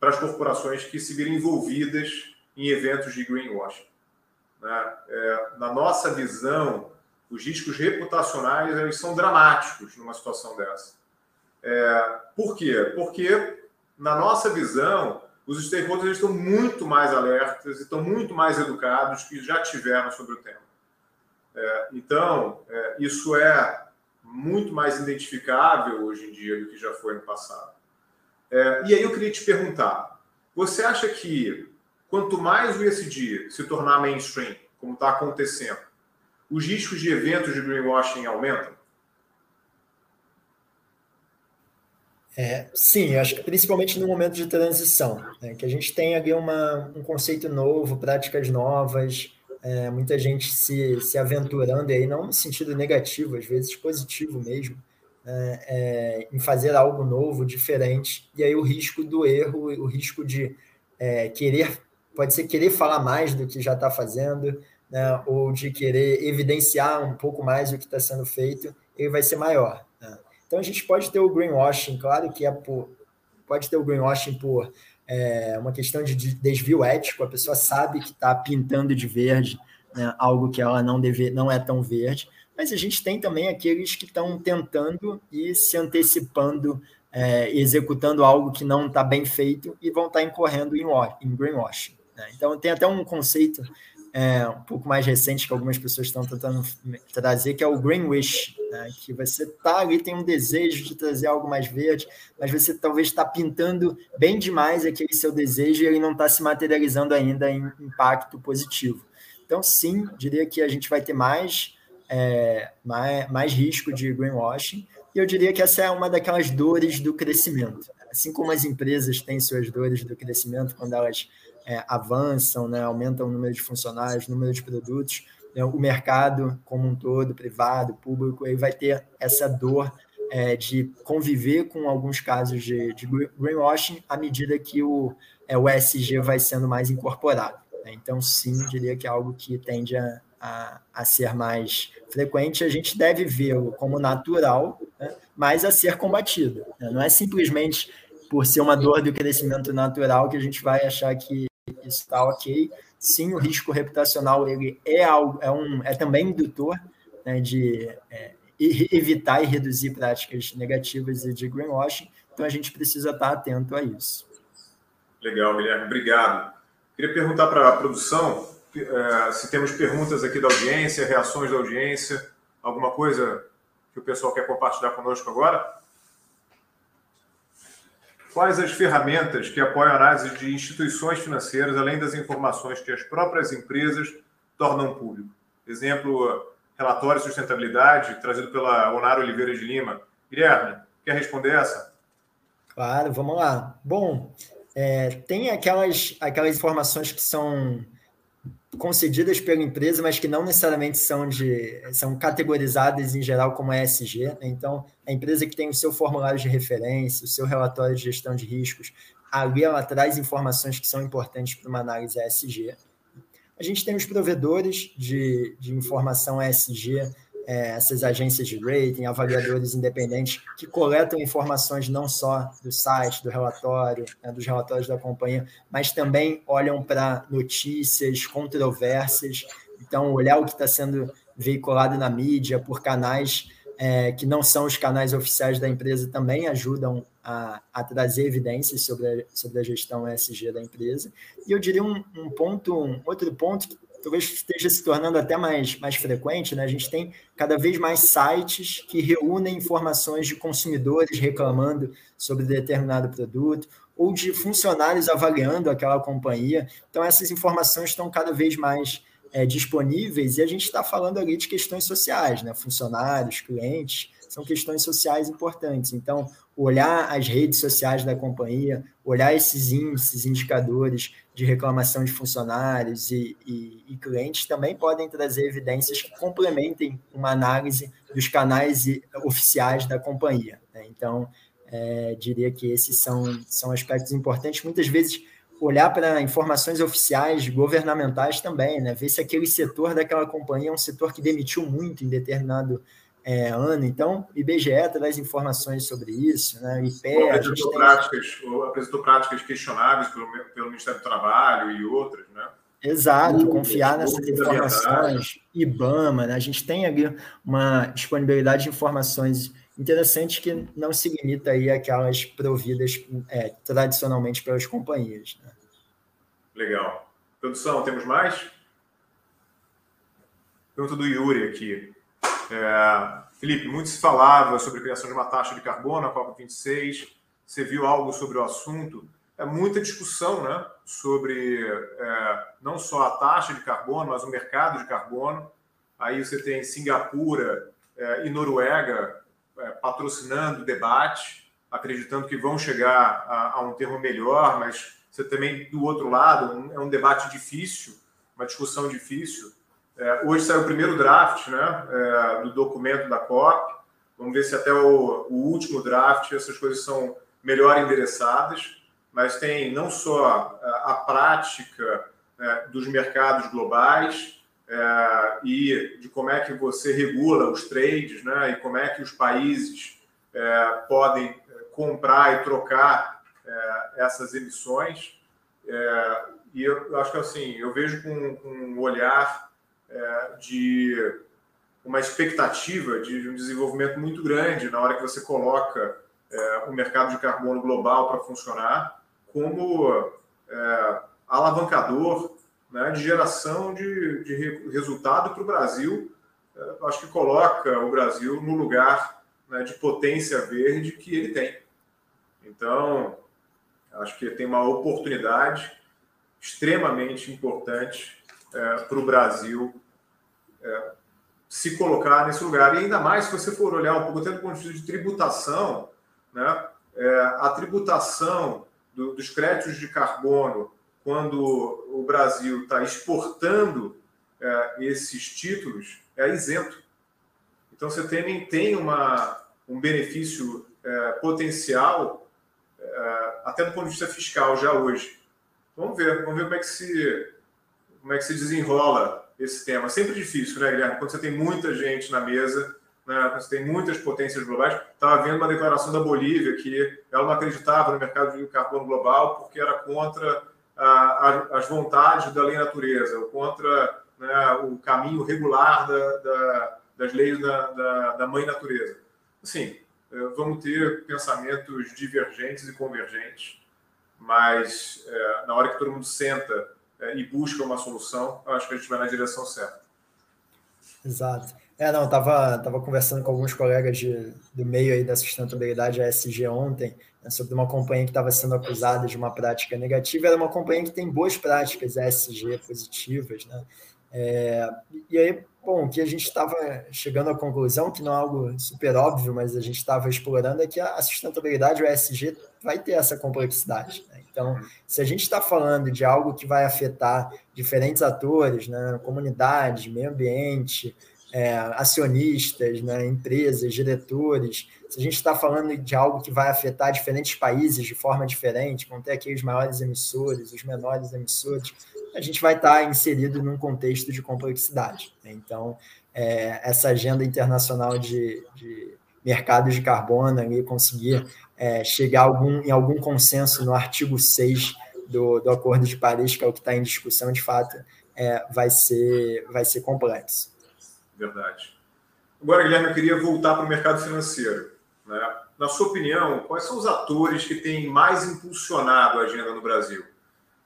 para as corporações que se virem envolvidas em eventos de greenwashing. Né? É, na nossa visão, os riscos reputacionais eles são dramáticos numa situação dessa. É, por quê? Porque, na nossa visão, os stakeholders estão muito mais alertas estão muito mais educados que já tiveram sobre o tema. É, então, é, isso é muito mais identificável hoje em dia do que já foi no passado. É, e aí eu queria te perguntar: você acha que quanto mais o ESG se tornar mainstream, como está acontecendo, os riscos de eventos de greenwashing aumentam? É, sim, acho que principalmente no momento de transição, né, que a gente tem ali uma, um conceito novo, práticas novas, é, muita gente se, se aventurando, aí não no sentido negativo, às vezes positivo mesmo, é, é, em fazer algo novo, diferente, e aí o risco do erro, o risco de é, querer, pode ser querer falar mais do que já está fazendo, né, ou de querer evidenciar um pouco mais o que está sendo feito, ele vai ser maior. Então a gente pode ter o greenwashing, claro que é por, pode ter o greenwashing por é uma questão de desvio ético, a pessoa sabe que está pintando de verde né, algo que ela não, deve, não é tão verde, mas a gente tem também aqueles que estão tentando e se antecipando, é, executando algo que não está bem feito e vão estar tá incorrendo em, em greenwashing. Né? Então, tem até um conceito é, um pouco mais recente que algumas pessoas estão tentando trazer, que é o Green Wish, né? que você tá ali, tem um desejo de trazer algo mais verde, mas você talvez está pintando bem demais aquele seu desejo e ele não está se materializando ainda em impacto positivo. Então, sim, diria que a gente vai ter mais, é, mais, mais risco de greenwashing, e eu diria que essa é uma daquelas dores do crescimento. Assim como as empresas têm suas dores do crescimento quando elas é, avançam, né, aumentam o número de funcionários, o número de produtos, né, o mercado como um todo, privado, público, aí vai ter essa dor é, de conviver com alguns casos de, de, greenwashing à medida que o, é, o ESG vai sendo mais incorporado. Né? Então, sim, diria que é algo que tende a, a, a ser mais frequente. A gente deve vê-lo como natural, né? mas a ser combatido. Né? Não é simplesmente por ser uma dor do crescimento natural que a gente vai achar que está ok. Sim, o risco reputacional ele é, algo, é, um, é também indutor né, de é, evitar e reduzir práticas negativas e de greenwashing, então a gente precisa estar atento a isso. Legal, Guilherme, obrigado. Queria perguntar para a produção é, se temos perguntas aqui da audiência, reações da audiência, alguma coisa que o pessoal quer compartilhar conosco agora? Quais as ferramentas que apoiam a análise de instituições financeiras, além das informações que as próprias empresas tornam público? Exemplo, relatório de sustentabilidade, trazido pela Onara Oliveira de Lima. Guilherme, quer responder essa? Claro, vamos lá. Bom, é, tem aquelas, aquelas informações que são concedidas pela empresa, mas que não necessariamente são de são categorizadas em geral como ESG. Né? Então, a empresa que tem o seu formulário de referência, o seu relatório de gestão de riscos, ali ela traz informações que são importantes para uma análise ESG. A gente tem os provedores de, de informação ESG, é, essas agências de rating, avaliadores independentes que coletam informações não só do site, do relatório, né, dos relatórios da companhia, mas também olham para notícias, controvérsias. Então, olhar o que está sendo veiculado na mídia por canais é, que não são os canais oficiais da empresa, também ajudam a, a trazer evidências sobre a, sobre a gestão ESG da empresa. E eu diria um, um ponto, um outro ponto que talvez esteja se tornando até mais, mais frequente, né? A gente tem cada vez mais sites que reúnem informações de consumidores reclamando sobre determinado produto, ou de funcionários avaliando aquela companhia. Então, essas informações estão cada vez mais é, disponíveis e a gente está falando ali de questões sociais, né? Funcionários, clientes, são questões sociais importantes. Então, olhar as redes sociais da companhia, olhar esses índices, indicadores de reclamação de funcionários e, e, e clientes também podem trazer evidências que complementem uma análise dos canais oficiais da companhia. Né? Então, é, diria que esses são, são aspectos importantes. Muitas vezes, olhar para informações oficiais governamentais também, né? ver se aquele setor daquela companhia é um setor que demitiu muito em determinado é, ano. Então, IBGE traz informações sobre isso, né? IPE... Apresentou, tem... práticas, apresentou práticas questionáveis pelo, pelo Ministério do Trabalho e outras, né? Exato, confiar nessas informações, IBAMA, né? a gente tem ali uma disponibilidade de informações Interessante que não se limita aí àquelas providas é, tradicionalmente pelas companhias. Né? Legal. Produção, temos mais? Pergunta do Yuri aqui. É, Felipe, muito se falava sobre a criação de uma taxa de carbono, a COP26. Você viu algo sobre o assunto? É muita discussão né, sobre é, não só a taxa de carbono, mas o mercado de carbono. Aí você tem Singapura é, e Noruega é, patrocinando o debate, acreditando que vão chegar a, a, um termo melhor, mas você também, do outro lado, um, é um debate difícil, uma discussão difícil. É, hoje saiu o primeiro draft né, é, do documento da COP. Vamos ver se até o, o último draft essas coisas são melhor endereçadas, mas tem não só a, a prática é, dos mercados globais, é, e de como é que você regula os trades, né, e como é que os países é, podem comprar e trocar essas emissões. E eu acho que assim, eu vejo com, com um olhar é, de uma expectativa de um desenvolvimento muito grande na hora que você coloca o mercado de carbono global para funcionar como alavancador né, de geração de, de resultado para o Brasil. É, acho que coloca o Brasil no lugar né, de potência verde que ele tem. Então, acho que tem uma oportunidade extremamente importante é, para o Brasil é, se colocar nesse lugar. E ainda mais se você for olhar um pouco até do ponto de vista de tributação, né, é, a tributação do, dos créditos de carbono quando o Brasil está exportando é, esses títulos, é isento. Então, você tem, tem uma, um benefício é, potencial, é, até do ponto de vista fiscal, já hoje. Vamos ver, vamos ver como é que se, como é que se desenrola esse tema. Sempre difícil, né, Guilherme? Quando você tem muita gente na mesa, né, quando você tem muitas potências globais. Estava vendo uma declaração da Bolívia que ela não acreditava no mercado de carbono global porque era contra as vontades da lei natureza, contra né, o caminho regular da, da, das leis da, da, da, mãe natureza. Assim, é, vamos ter pensamentos divergentes e convergentes, mas é, na hora que todo mundo senta é, e busca uma solução, acho que a gente vai na direção certa. Exato. É, não, tava, tava conversando com alguns colegas de, do meio aí da sustentabilidade ASG ontem, né, sobre uma companhia que estava sendo acusada de uma prática negativa, era uma companhia que tem boas práticas ASG positivas, né? É, e aí, bom, que a gente estava chegando à conclusão, que não é algo super óbvio, mas a gente estava explorando, é que a sustentabilidade, o ESG, vai ter essa complexidade. Né? Então, se a gente está falando de algo que vai afetar diferentes atores, né, comunidade, meio ambiente, é, acionistas, né, empresas, diretores, se a gente está falando de algo que vai afetar diferentes países de forma diferente, vão ter aqui os maiores emissores, os menores emissores, a gente vai estar tá inserido num contexto de complexidade. Né? Então, é, essa agenda internacional de, de mercados de carbono e conseguir é, chegar algum, em algum consenso no artigo 6 do, do Acordo de Paris, que é o que está em discussão de fato, é, vai, ser, vai ser complexo. Verdade. Agora, Guilherme, eu queria voltar para o mercado financeiro. Né? Na sua opinião, quais são os atores que têm mais impulsionado a agenda no Brasil?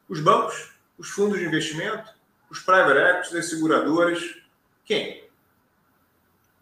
Os bancos, os fundos de investimento, os private equities, as seguradoras? Quem?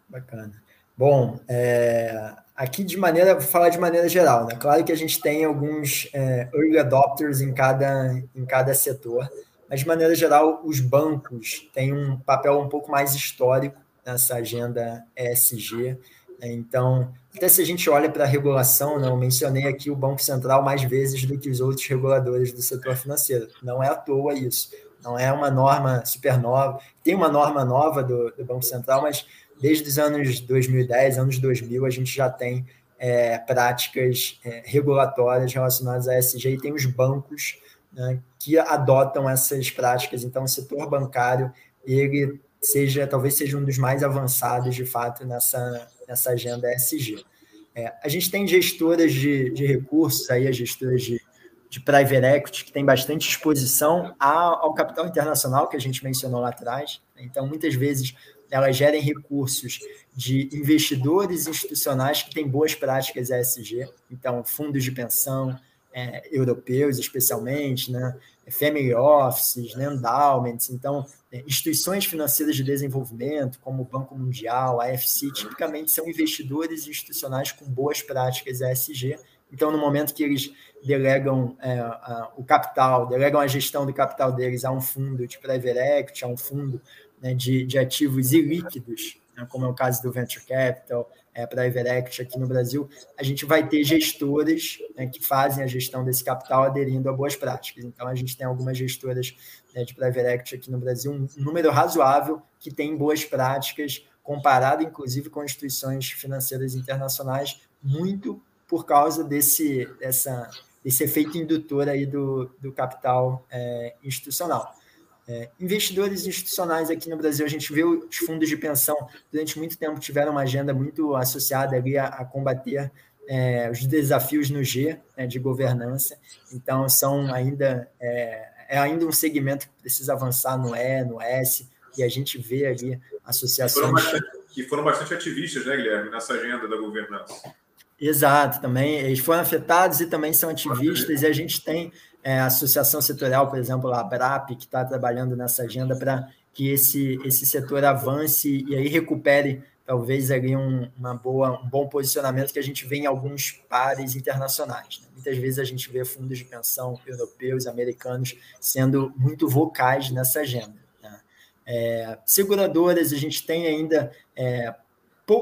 Bacana. Bom, é, aqui de maneira, vou falar de maneira geral, né? Claro que a gente tem alguns é, early adopters em cada, em cada setor, mas de maneira geral, os bancos têm um papel um pouco mais histórico nessa agenda ESG. Né? Então, até se a gente olha para a regulação, né, eu mencionei aqui o Banco Central mais vezes do que os outros reguladores do setor financeiro. Não é à toa isso. Não é uma norma super nova. Tem uma norma nova do, do Banco Central, mas desde os anos 2010, anos 2000, a gente já tem é, práticas é, regulatórias relacionadas à ESG e tem os bancos né, que adotam essas práticas. Então, o setor bancário ele seja talvez seja um dos mais avançados de fato nessa, nessa agenda ESG. É, a gente tem gestoras de, de recursos aí, as gestoras de, de private equity, que tem bastante exposição ao capital internacional que a gente mencionou lá atrás. Então, muitas vezes elas gerem recursos de investidores institucionais que têm boas práticas ESG, então fundos de pensão, é, europeus especialmente, né? family offices, né? endowments, então é, instituições financeiras de desenvolvimento, como o Banco Mundial, a AFC, tipicamente são investidores institucionais com boas práticas ESG. Então, no momento que eles delegam é, a, o capital, delegam a gestão do capital deles a um fundo de private equity, a um fundo né, de, de ativos ilíquidos, né, como é o caso do Venture Capital, é, private equity aqui no Brasil, a gente vai ter gestores né, que fazem a gestão desse capital aderindo a boas práticas. Então, a gente tem algumas gestoras de private equity aqui no Brasil, um número razoável que tem boas práticas, comparado inclusive com instituições financeiras internacionais, muito por causa desse, dessa, desse efeito indutor aí do, do capital é, institucional. É, investidores institucionais aqui no Brasil, a gente vê os fundos de pensão durante muito tempo tiveram uma agenda muito associada ali a, a combater é, os desafios no G né, de governança. Então são ainda é, é, ainda um segmento que precisa avançar no E, no S e a gente vê ali associações foram bastante, que foram bastante ativistas, né, Guilherme, nessa agenda da governança. Exato, também eles foram afetados e também são ativistas e a gente tem é, a associação setorial, por exemplo, a ABRAP, que está trabalhando nessa agenda para que esse, esse setor avance e aí recupere talvez ali um, uma boa, um bom posicionamento que a gente vê em alguns pares internacionais. Né? Muitas vezes a gente vê fundos de pensão europeus, americanos, sendo muito vocais nessa agenda. Né? É, seguradoras, a gente tem ainda, é,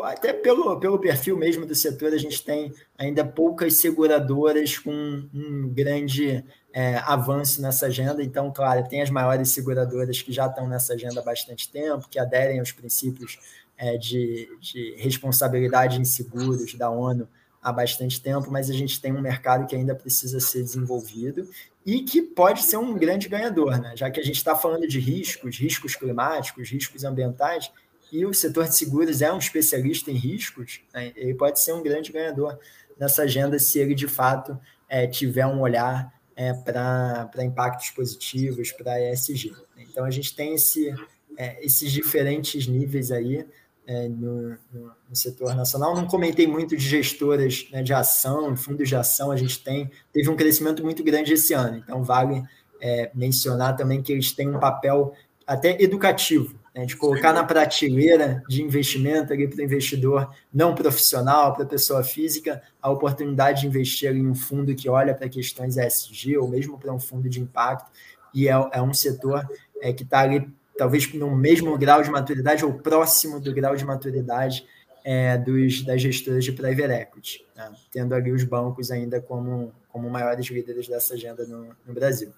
até pelo, pelo perfil mesmo do setor, a gente tem ainda poucas seguradoras com um grande é, avanço nessa agenda. Então, claro, tem as maiores seguradoras que já estão nessa agenda há bastante tempo, que aderem aos princípios é, de, de responsabilidade em seguros da ONU há bastante tempo, mas a gente tem um mercado que ainda precisa ser desenvolvido e que pode ser um grande ganhador, né? já que a gente está falando de riscos, riscos climáticos, riscos ambientais, e o setor de seguros é um especialista em riscos, né? ele pode ser um grande ganhador nessa agenda se ele de fato é, tiver um olhar é, para impactos positivos, para ESG. Então, a gente tem esse, é, esses diferentes níveis aí é, no, no, no, setor nacional. Não comentei muito de gestoras né, de ação, fundos de ação, a gente tem, teve um crescimento muito grande esse ano, então vale é, mencionar também que eles têm um papel até educativo, né, de colocar na prateleira de investimento ali para o investidor não profissional, para a pessoa física, a oportunidade de investir em um fundo que olha para questões ESG ou mesmo para um fundo de impacto, e é, é um setor é, que está ali talvez no mesmo grau de maturidade ou próximo do grau de maturidade é, dos, das gestoras de private equity, né, tendo ali os bancos ainda como, como maiores líderes dessa agenda no, no Brasil.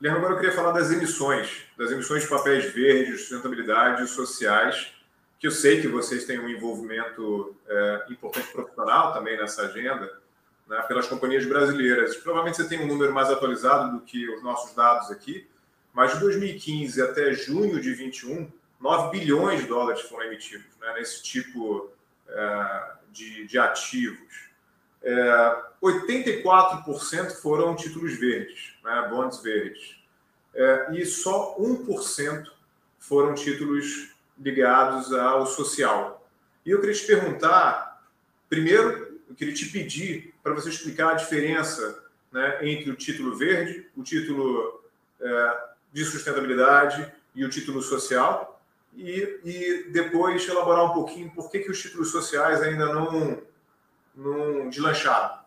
Guilherme, agora eu queria falar das emissões, das emissões de papéis verdes, sustentabilidade sociais, que eu sei que vocês têm um envolvimento é, importante profissional também nessa agenda, né, pelas companhias brasileiras. Provavelmente você tem um número mais atualizado do que os nossos dados aqui, mas de 2015 até junho de 21, 9 bilhões de dólares foram emitidos né, nesse tipo é, de, de ativos é, 84% foram títulos verdes, né, bonds verdes, é, e só 1% foram títulos ligados ao social. E eu queria te perguntar, primeiro, eu queria te pedir para você explicar a diferença né, entre o título verde, o título é, de sustentabilidade e o título social, e, e depois elaborar um pouquinho por que, que os títulos sociais ainda não, não deslancharam.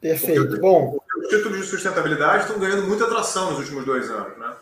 Perfeito. Porque, Bom, os títulos de sustentabilidade estão ganhando muita atração nos últimos dois anos, né?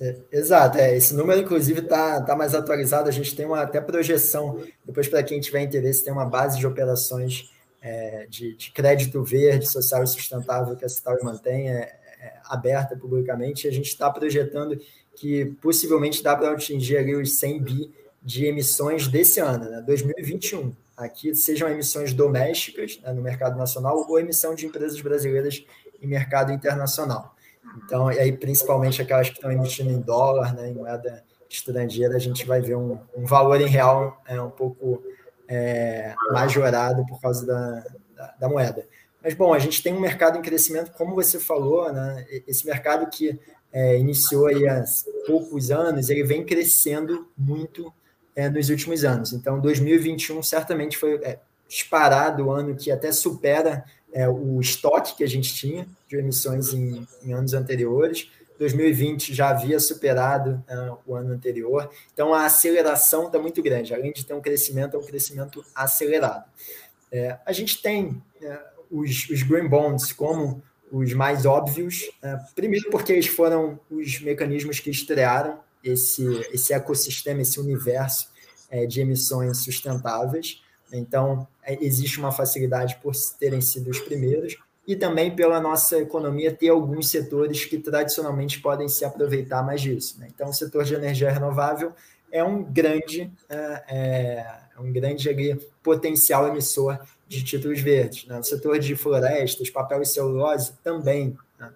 É, exato, é, esse número, inclusive, está tá mais atualizado. A gente tem uma até projeção, depois, para quem tiver interesse, tem uma base de operações é, de, de, crédito verde, social e sustentável que a Cital mantém, é, é, aberta publicamente. A gente está projetando que possivelmente dá para atingir ali os 100 bi de emissões desse ano, né, 2021. Aqui sejam emissões domésticas né, no mercado nacional ou emissão de empresas brasileiras em mercado internacional. Então, e aí principalmente aquelas que estão emitindo em dólar, né, em moeda estrangeira, a gente vai ver um, um valor em real é, um pouco é, majorado por causa da, da, da, moeda. Mas, bom, a gente tem um mercado em crescimento, como você falou, né, esse mercado que é, iniciou aí há poucos anos, ele vem crescendo muito é, nos últimos anos. Então, 2021 certamente foi é, disparado o ano que até supera é, o estoque que a gente tinha de emissões em, em anos anteriores. 2020 já havia superado uh, o ano anterior, então a aceleração está muito grande. Além de ter um crescimento, é um crescimento acelerado. É, a gente tem é, os, os, green bonds como os mais óbvios, é, primeiro porque eles foram os mecanismos que estrearam esse, esse ecossistema, esse universo é, de emissões sustentáveis. Então, é, existe uma facilidade por terem sido os primeiros e também pela nossa economia ter alguns setores que tradicionalmente podem se aproveitar mais disso. Né? Então, o setor de energia renovável é um grande, é, é um grande ali, potencial emissor de títulos verdes. Né? O setor de florestas, papel e celulose também. Né?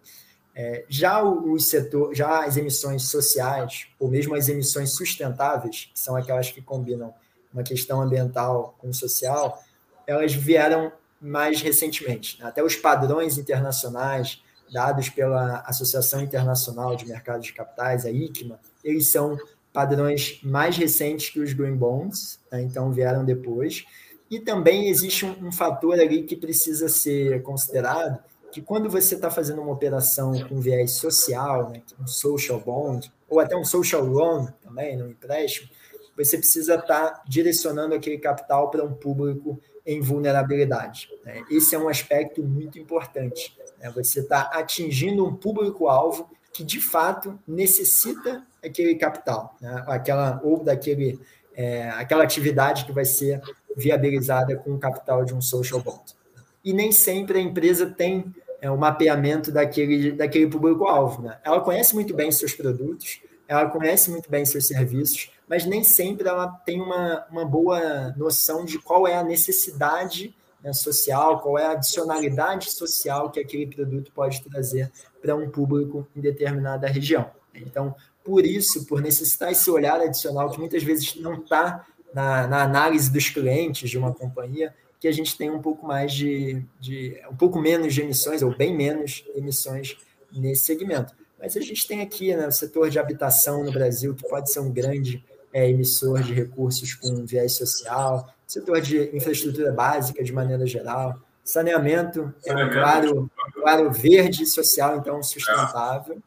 É, já o, setor, já as emissões sociais, ou mesmo as emissões sustentáveis, que são aquelas que combinam uma questão ambiental com social, elas vieram mais recentemente. Né? Até os padrões internacionais dados pela Associação Internacional de Mercados de Capitais, a ICMA, eles são padrões mais recentes que os Green Bonds, né? então vieram depois. E também existe um, um fator ali que precisa ser considerado, que quando você está fazendo uma operação com viés social, né, um social bond, ou até um social loan também, no empréstimo, você precisa estar tá direcionando aquele capital para um público em vulnerabilidade. Né? Esse é um aspecto muito importante. Né? Você está atingindo um público-alvo que, de fato, necessita aquele capital, né? aquela, ou daquele, é, aquela atividade que vai ser viabilizada com o capital de um social bond. E nem sempre a empresa tem é, o mapeamento daquele, daquele público-alvo. Né? Ela conhece muito bem seus produtos, ela conhece muito bem seus serviços, mas nem sempre ela tem uma, uma boa noção de qual é a necessidade né, social, qual é a adicionalidade social que aquele produto pode trazer para um público em determinada região. Então, por isso, por necessitar esse olhar adicional que muitas vezes não está na, na, análise dos clientes de uma companhia, que a gente tem um pouco mais de, de um pouco menos de emissões ou bem menos emissões nesse segmento. Mas a gente tem aqui né, o setor de habitação no Brasil, que pode ser um grande é, emissor de recursos com viés social, setor de infraestrutura básica de maneira geral, saneamento, é um claro, claro verde social, então sustentável.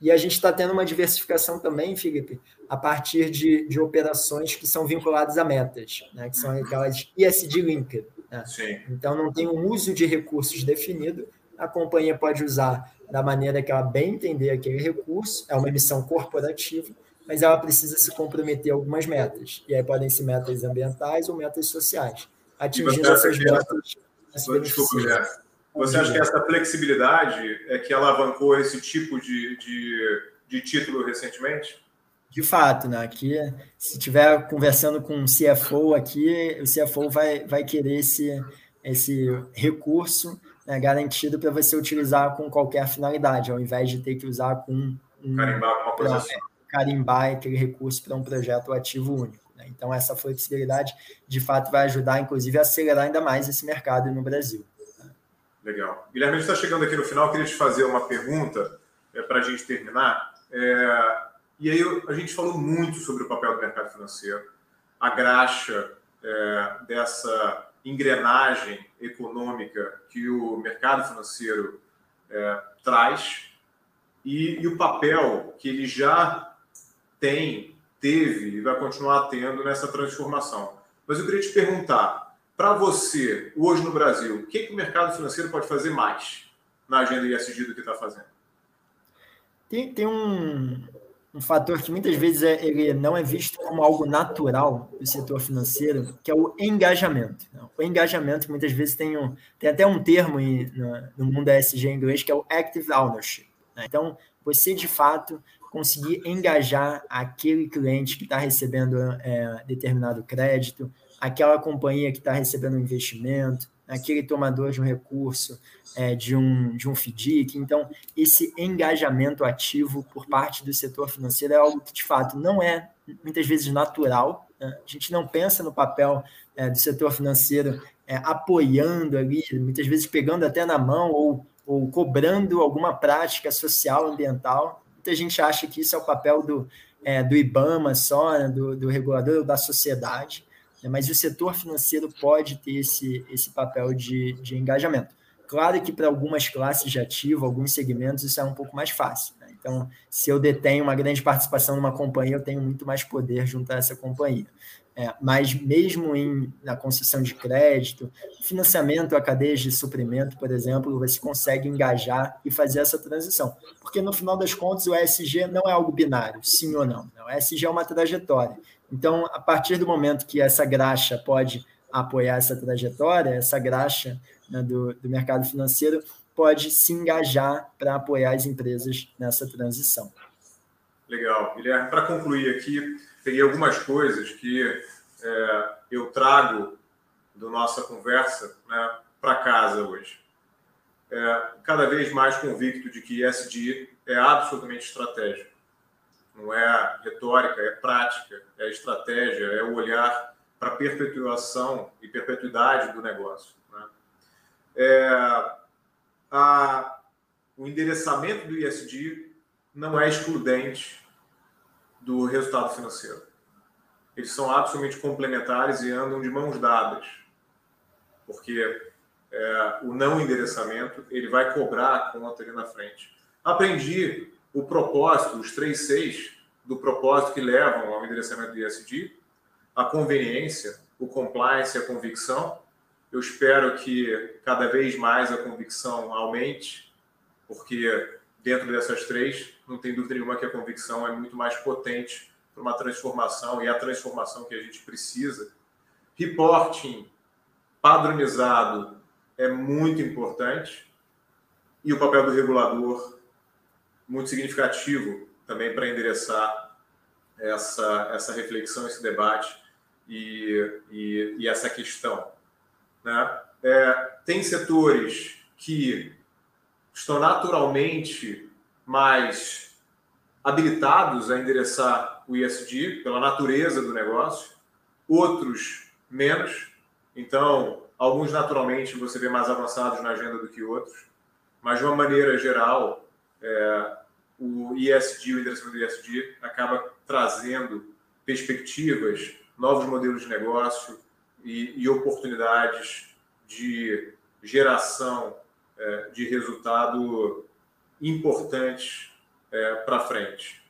E a gente está tendo uma diversificação também, Felipe, a partir de, de operações que são vinculadas a metas, né, que são aquelas ESG linked. Né? Então, não tem um uso de recursos definido, a companhia pode usar da maneira que ela bem entender aquele recurso, é uma emissão corporativa, mas ela precisa se comprometer a algumas metas. E aí podem ser metas ambientais ou metas sociais. Atingindo essas metas. Desculpa, Você acha que essa flexibilidade é que alavancou esse tipo de, de, de título recentemente? De fato, né? Aqui, se estiver conversando com um CFO aqui, o CFO vai, vai querer esse, esse recurso né, garantido para você utilizar com qualquer finalidade, ao invés de ter que usar com um, carimbar com uma posição carimbar aquele recurso para um projeto ativo único. Né? Então, essa flexibilidade, de fato, vai ajudar, inclusive, a acelerar ainda mais esse mercado no Brasil. Legal. Guilherme, a gente está chegando aqui no final, queria te fazer uma pergunta é, para a gente terminar. É, e aí a gente falou muito sobre o papel do mercado financeiro, a graxa é, dessa engrenagem econômica que o mercado financeiro é, traz e, e, o papel que ele já tem, teve e vai continuar tendo nessa transformação. Mas eu queria te perguntar, para você, hoje no Brasil, o que, que o mercado financeiro pode fazer mais na agenda ISD do que está fazendo? Tem, tem um, um fator que muitas vezes é, ele não é visto como algo natural do setor financeiro, que é o engajamento. Né? O engajamento muitas vezes tem, um, tem até um termo no, no mundo ESG em inglês que é o active ownership. Né? Então, você de fato conseguir engajar aquele cliente que está recebendo é, determinado crédito, aquela companhia que está recebendo um investimento, aquele tomador de um recurso, é, de, um, de um FDIC. Então, esse engajamento ativo por parte do setor financeiro é algo que, de fato, não é muitas vezes natural. Né? A gente não pensa no papel é, do setor financeiro é, apoiando ali, muitas vezes pegando até na mão ou, ou cobrando alguma prática social, ambiental. Muita gente acha que isso é o papel do, é, do IBAMA só, né? do, do regulador da sociedade. Né? Mas o setor financeiro pode ter esse, esse papel de, de engajamento. Claro que para algumas classes de ativo, alguns segmentos, isso é um pouco mais fácil. Né? Então, se eu detenho uma grande participação numa companhia, eu tenho muito mais poder junto a essa companhia. É, mas mesmo em, na concessão de crédito, financiamento a cadeias de suprimento, por exemplo, você consegue engajar e fazer essa transição. Porque no final das contas, o ESG não é algo binário, sim ou não. O ESG é uma trajetória. Então, a partir do momento que essa graxa pode apoiar essa trajetória, essa graxa né, do, do mercado financeiro pode se engajar para apoiar as empresas nessa transição. Legal. Guilherme, para concluir aqui, peguei algumas coisas que é, eu trago da nossa conversa né, para casa hoje. É, cada vez mais convicto de que ESG é absolutamente estratégico não é retórica, é prática, é estratégia, é o olhar para a perpetuação e perpetuidade do negócio. Né? É, a, o endereçamento do ISD não é excludente do resultado financeiro. Eles são absolutamente complementares e andam de mãos dadas, porque é, o não endereçamento ele vai cobrar a conta ali na frente. Aprendi o propósito, os três seis do propósito que levam ao endereçamento do ISD, a conveniência, o compliance a convicção. Eu espero que cada vez mais a convicção aumente, porque dentro dessas três, não tem dúvida nenhuma que a convicção é muito mais potente para uma transformação e a transformação que a gente precisa. Reporting padronizado é muito importante e o papel do regulador muito significativo também para endereçar essa, essa reflexão, esse debate e, e, e essa questão. Né? É, tem setores que estão naturalmente mais habilitados a endereçar o ISD pela natureza do negócio, outros menos. Então, alguns naturalmente você vê mais avançados na agenda do que outros, mas de uma maneira geral, é, o ISD, o endereçamento do ISD, acaba trazendo perspectivas, novos modelos de negócio e, e oportunidades de geração é, de resultado importantes é, para frente.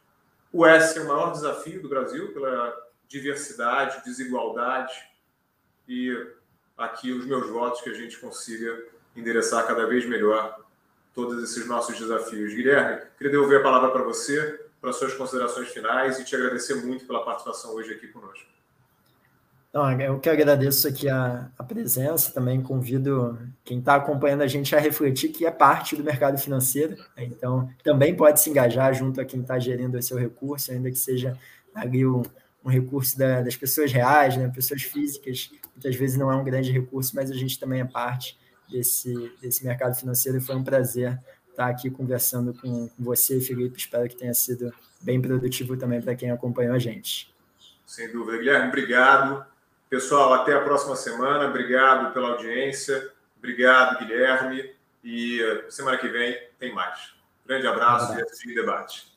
O S é o maior desafio do Brasil pela diversidade, desigualdade e aqui os meus votos que a gente consiga endereçar cada vez melhor todos esses nossos desafios. Guilherme, queria devolver a palavra para você, para suas considerações finais e te agradecer muito pela participação hoje aqui conosco. Não, eu que agradeço aqui a, a presença, também convido quem está acompanhando a gente a refletir que é parte do mercado financeiro, né? então também pode se engajar junto a quem está gerindo o seu recurso, ainda que seja ali um, um recurso da, das pessoas reais, né? pessoas físicas, muitas vezes não é um grande recurso, mas a gente também é parte desse, desse mercado financeiro e foi um prazer estar aqui conversando com, com você, Felipe. Espero que tenha sido bem produtivo também para quem acompanhou a gente. Sem dúvida. Guilherme, obrigado. Pessoal, até a próxima semana. Obrigado pela audiência. Obrigado, Guilherme. E semana que vem tem mais. Grande abraço e até debate.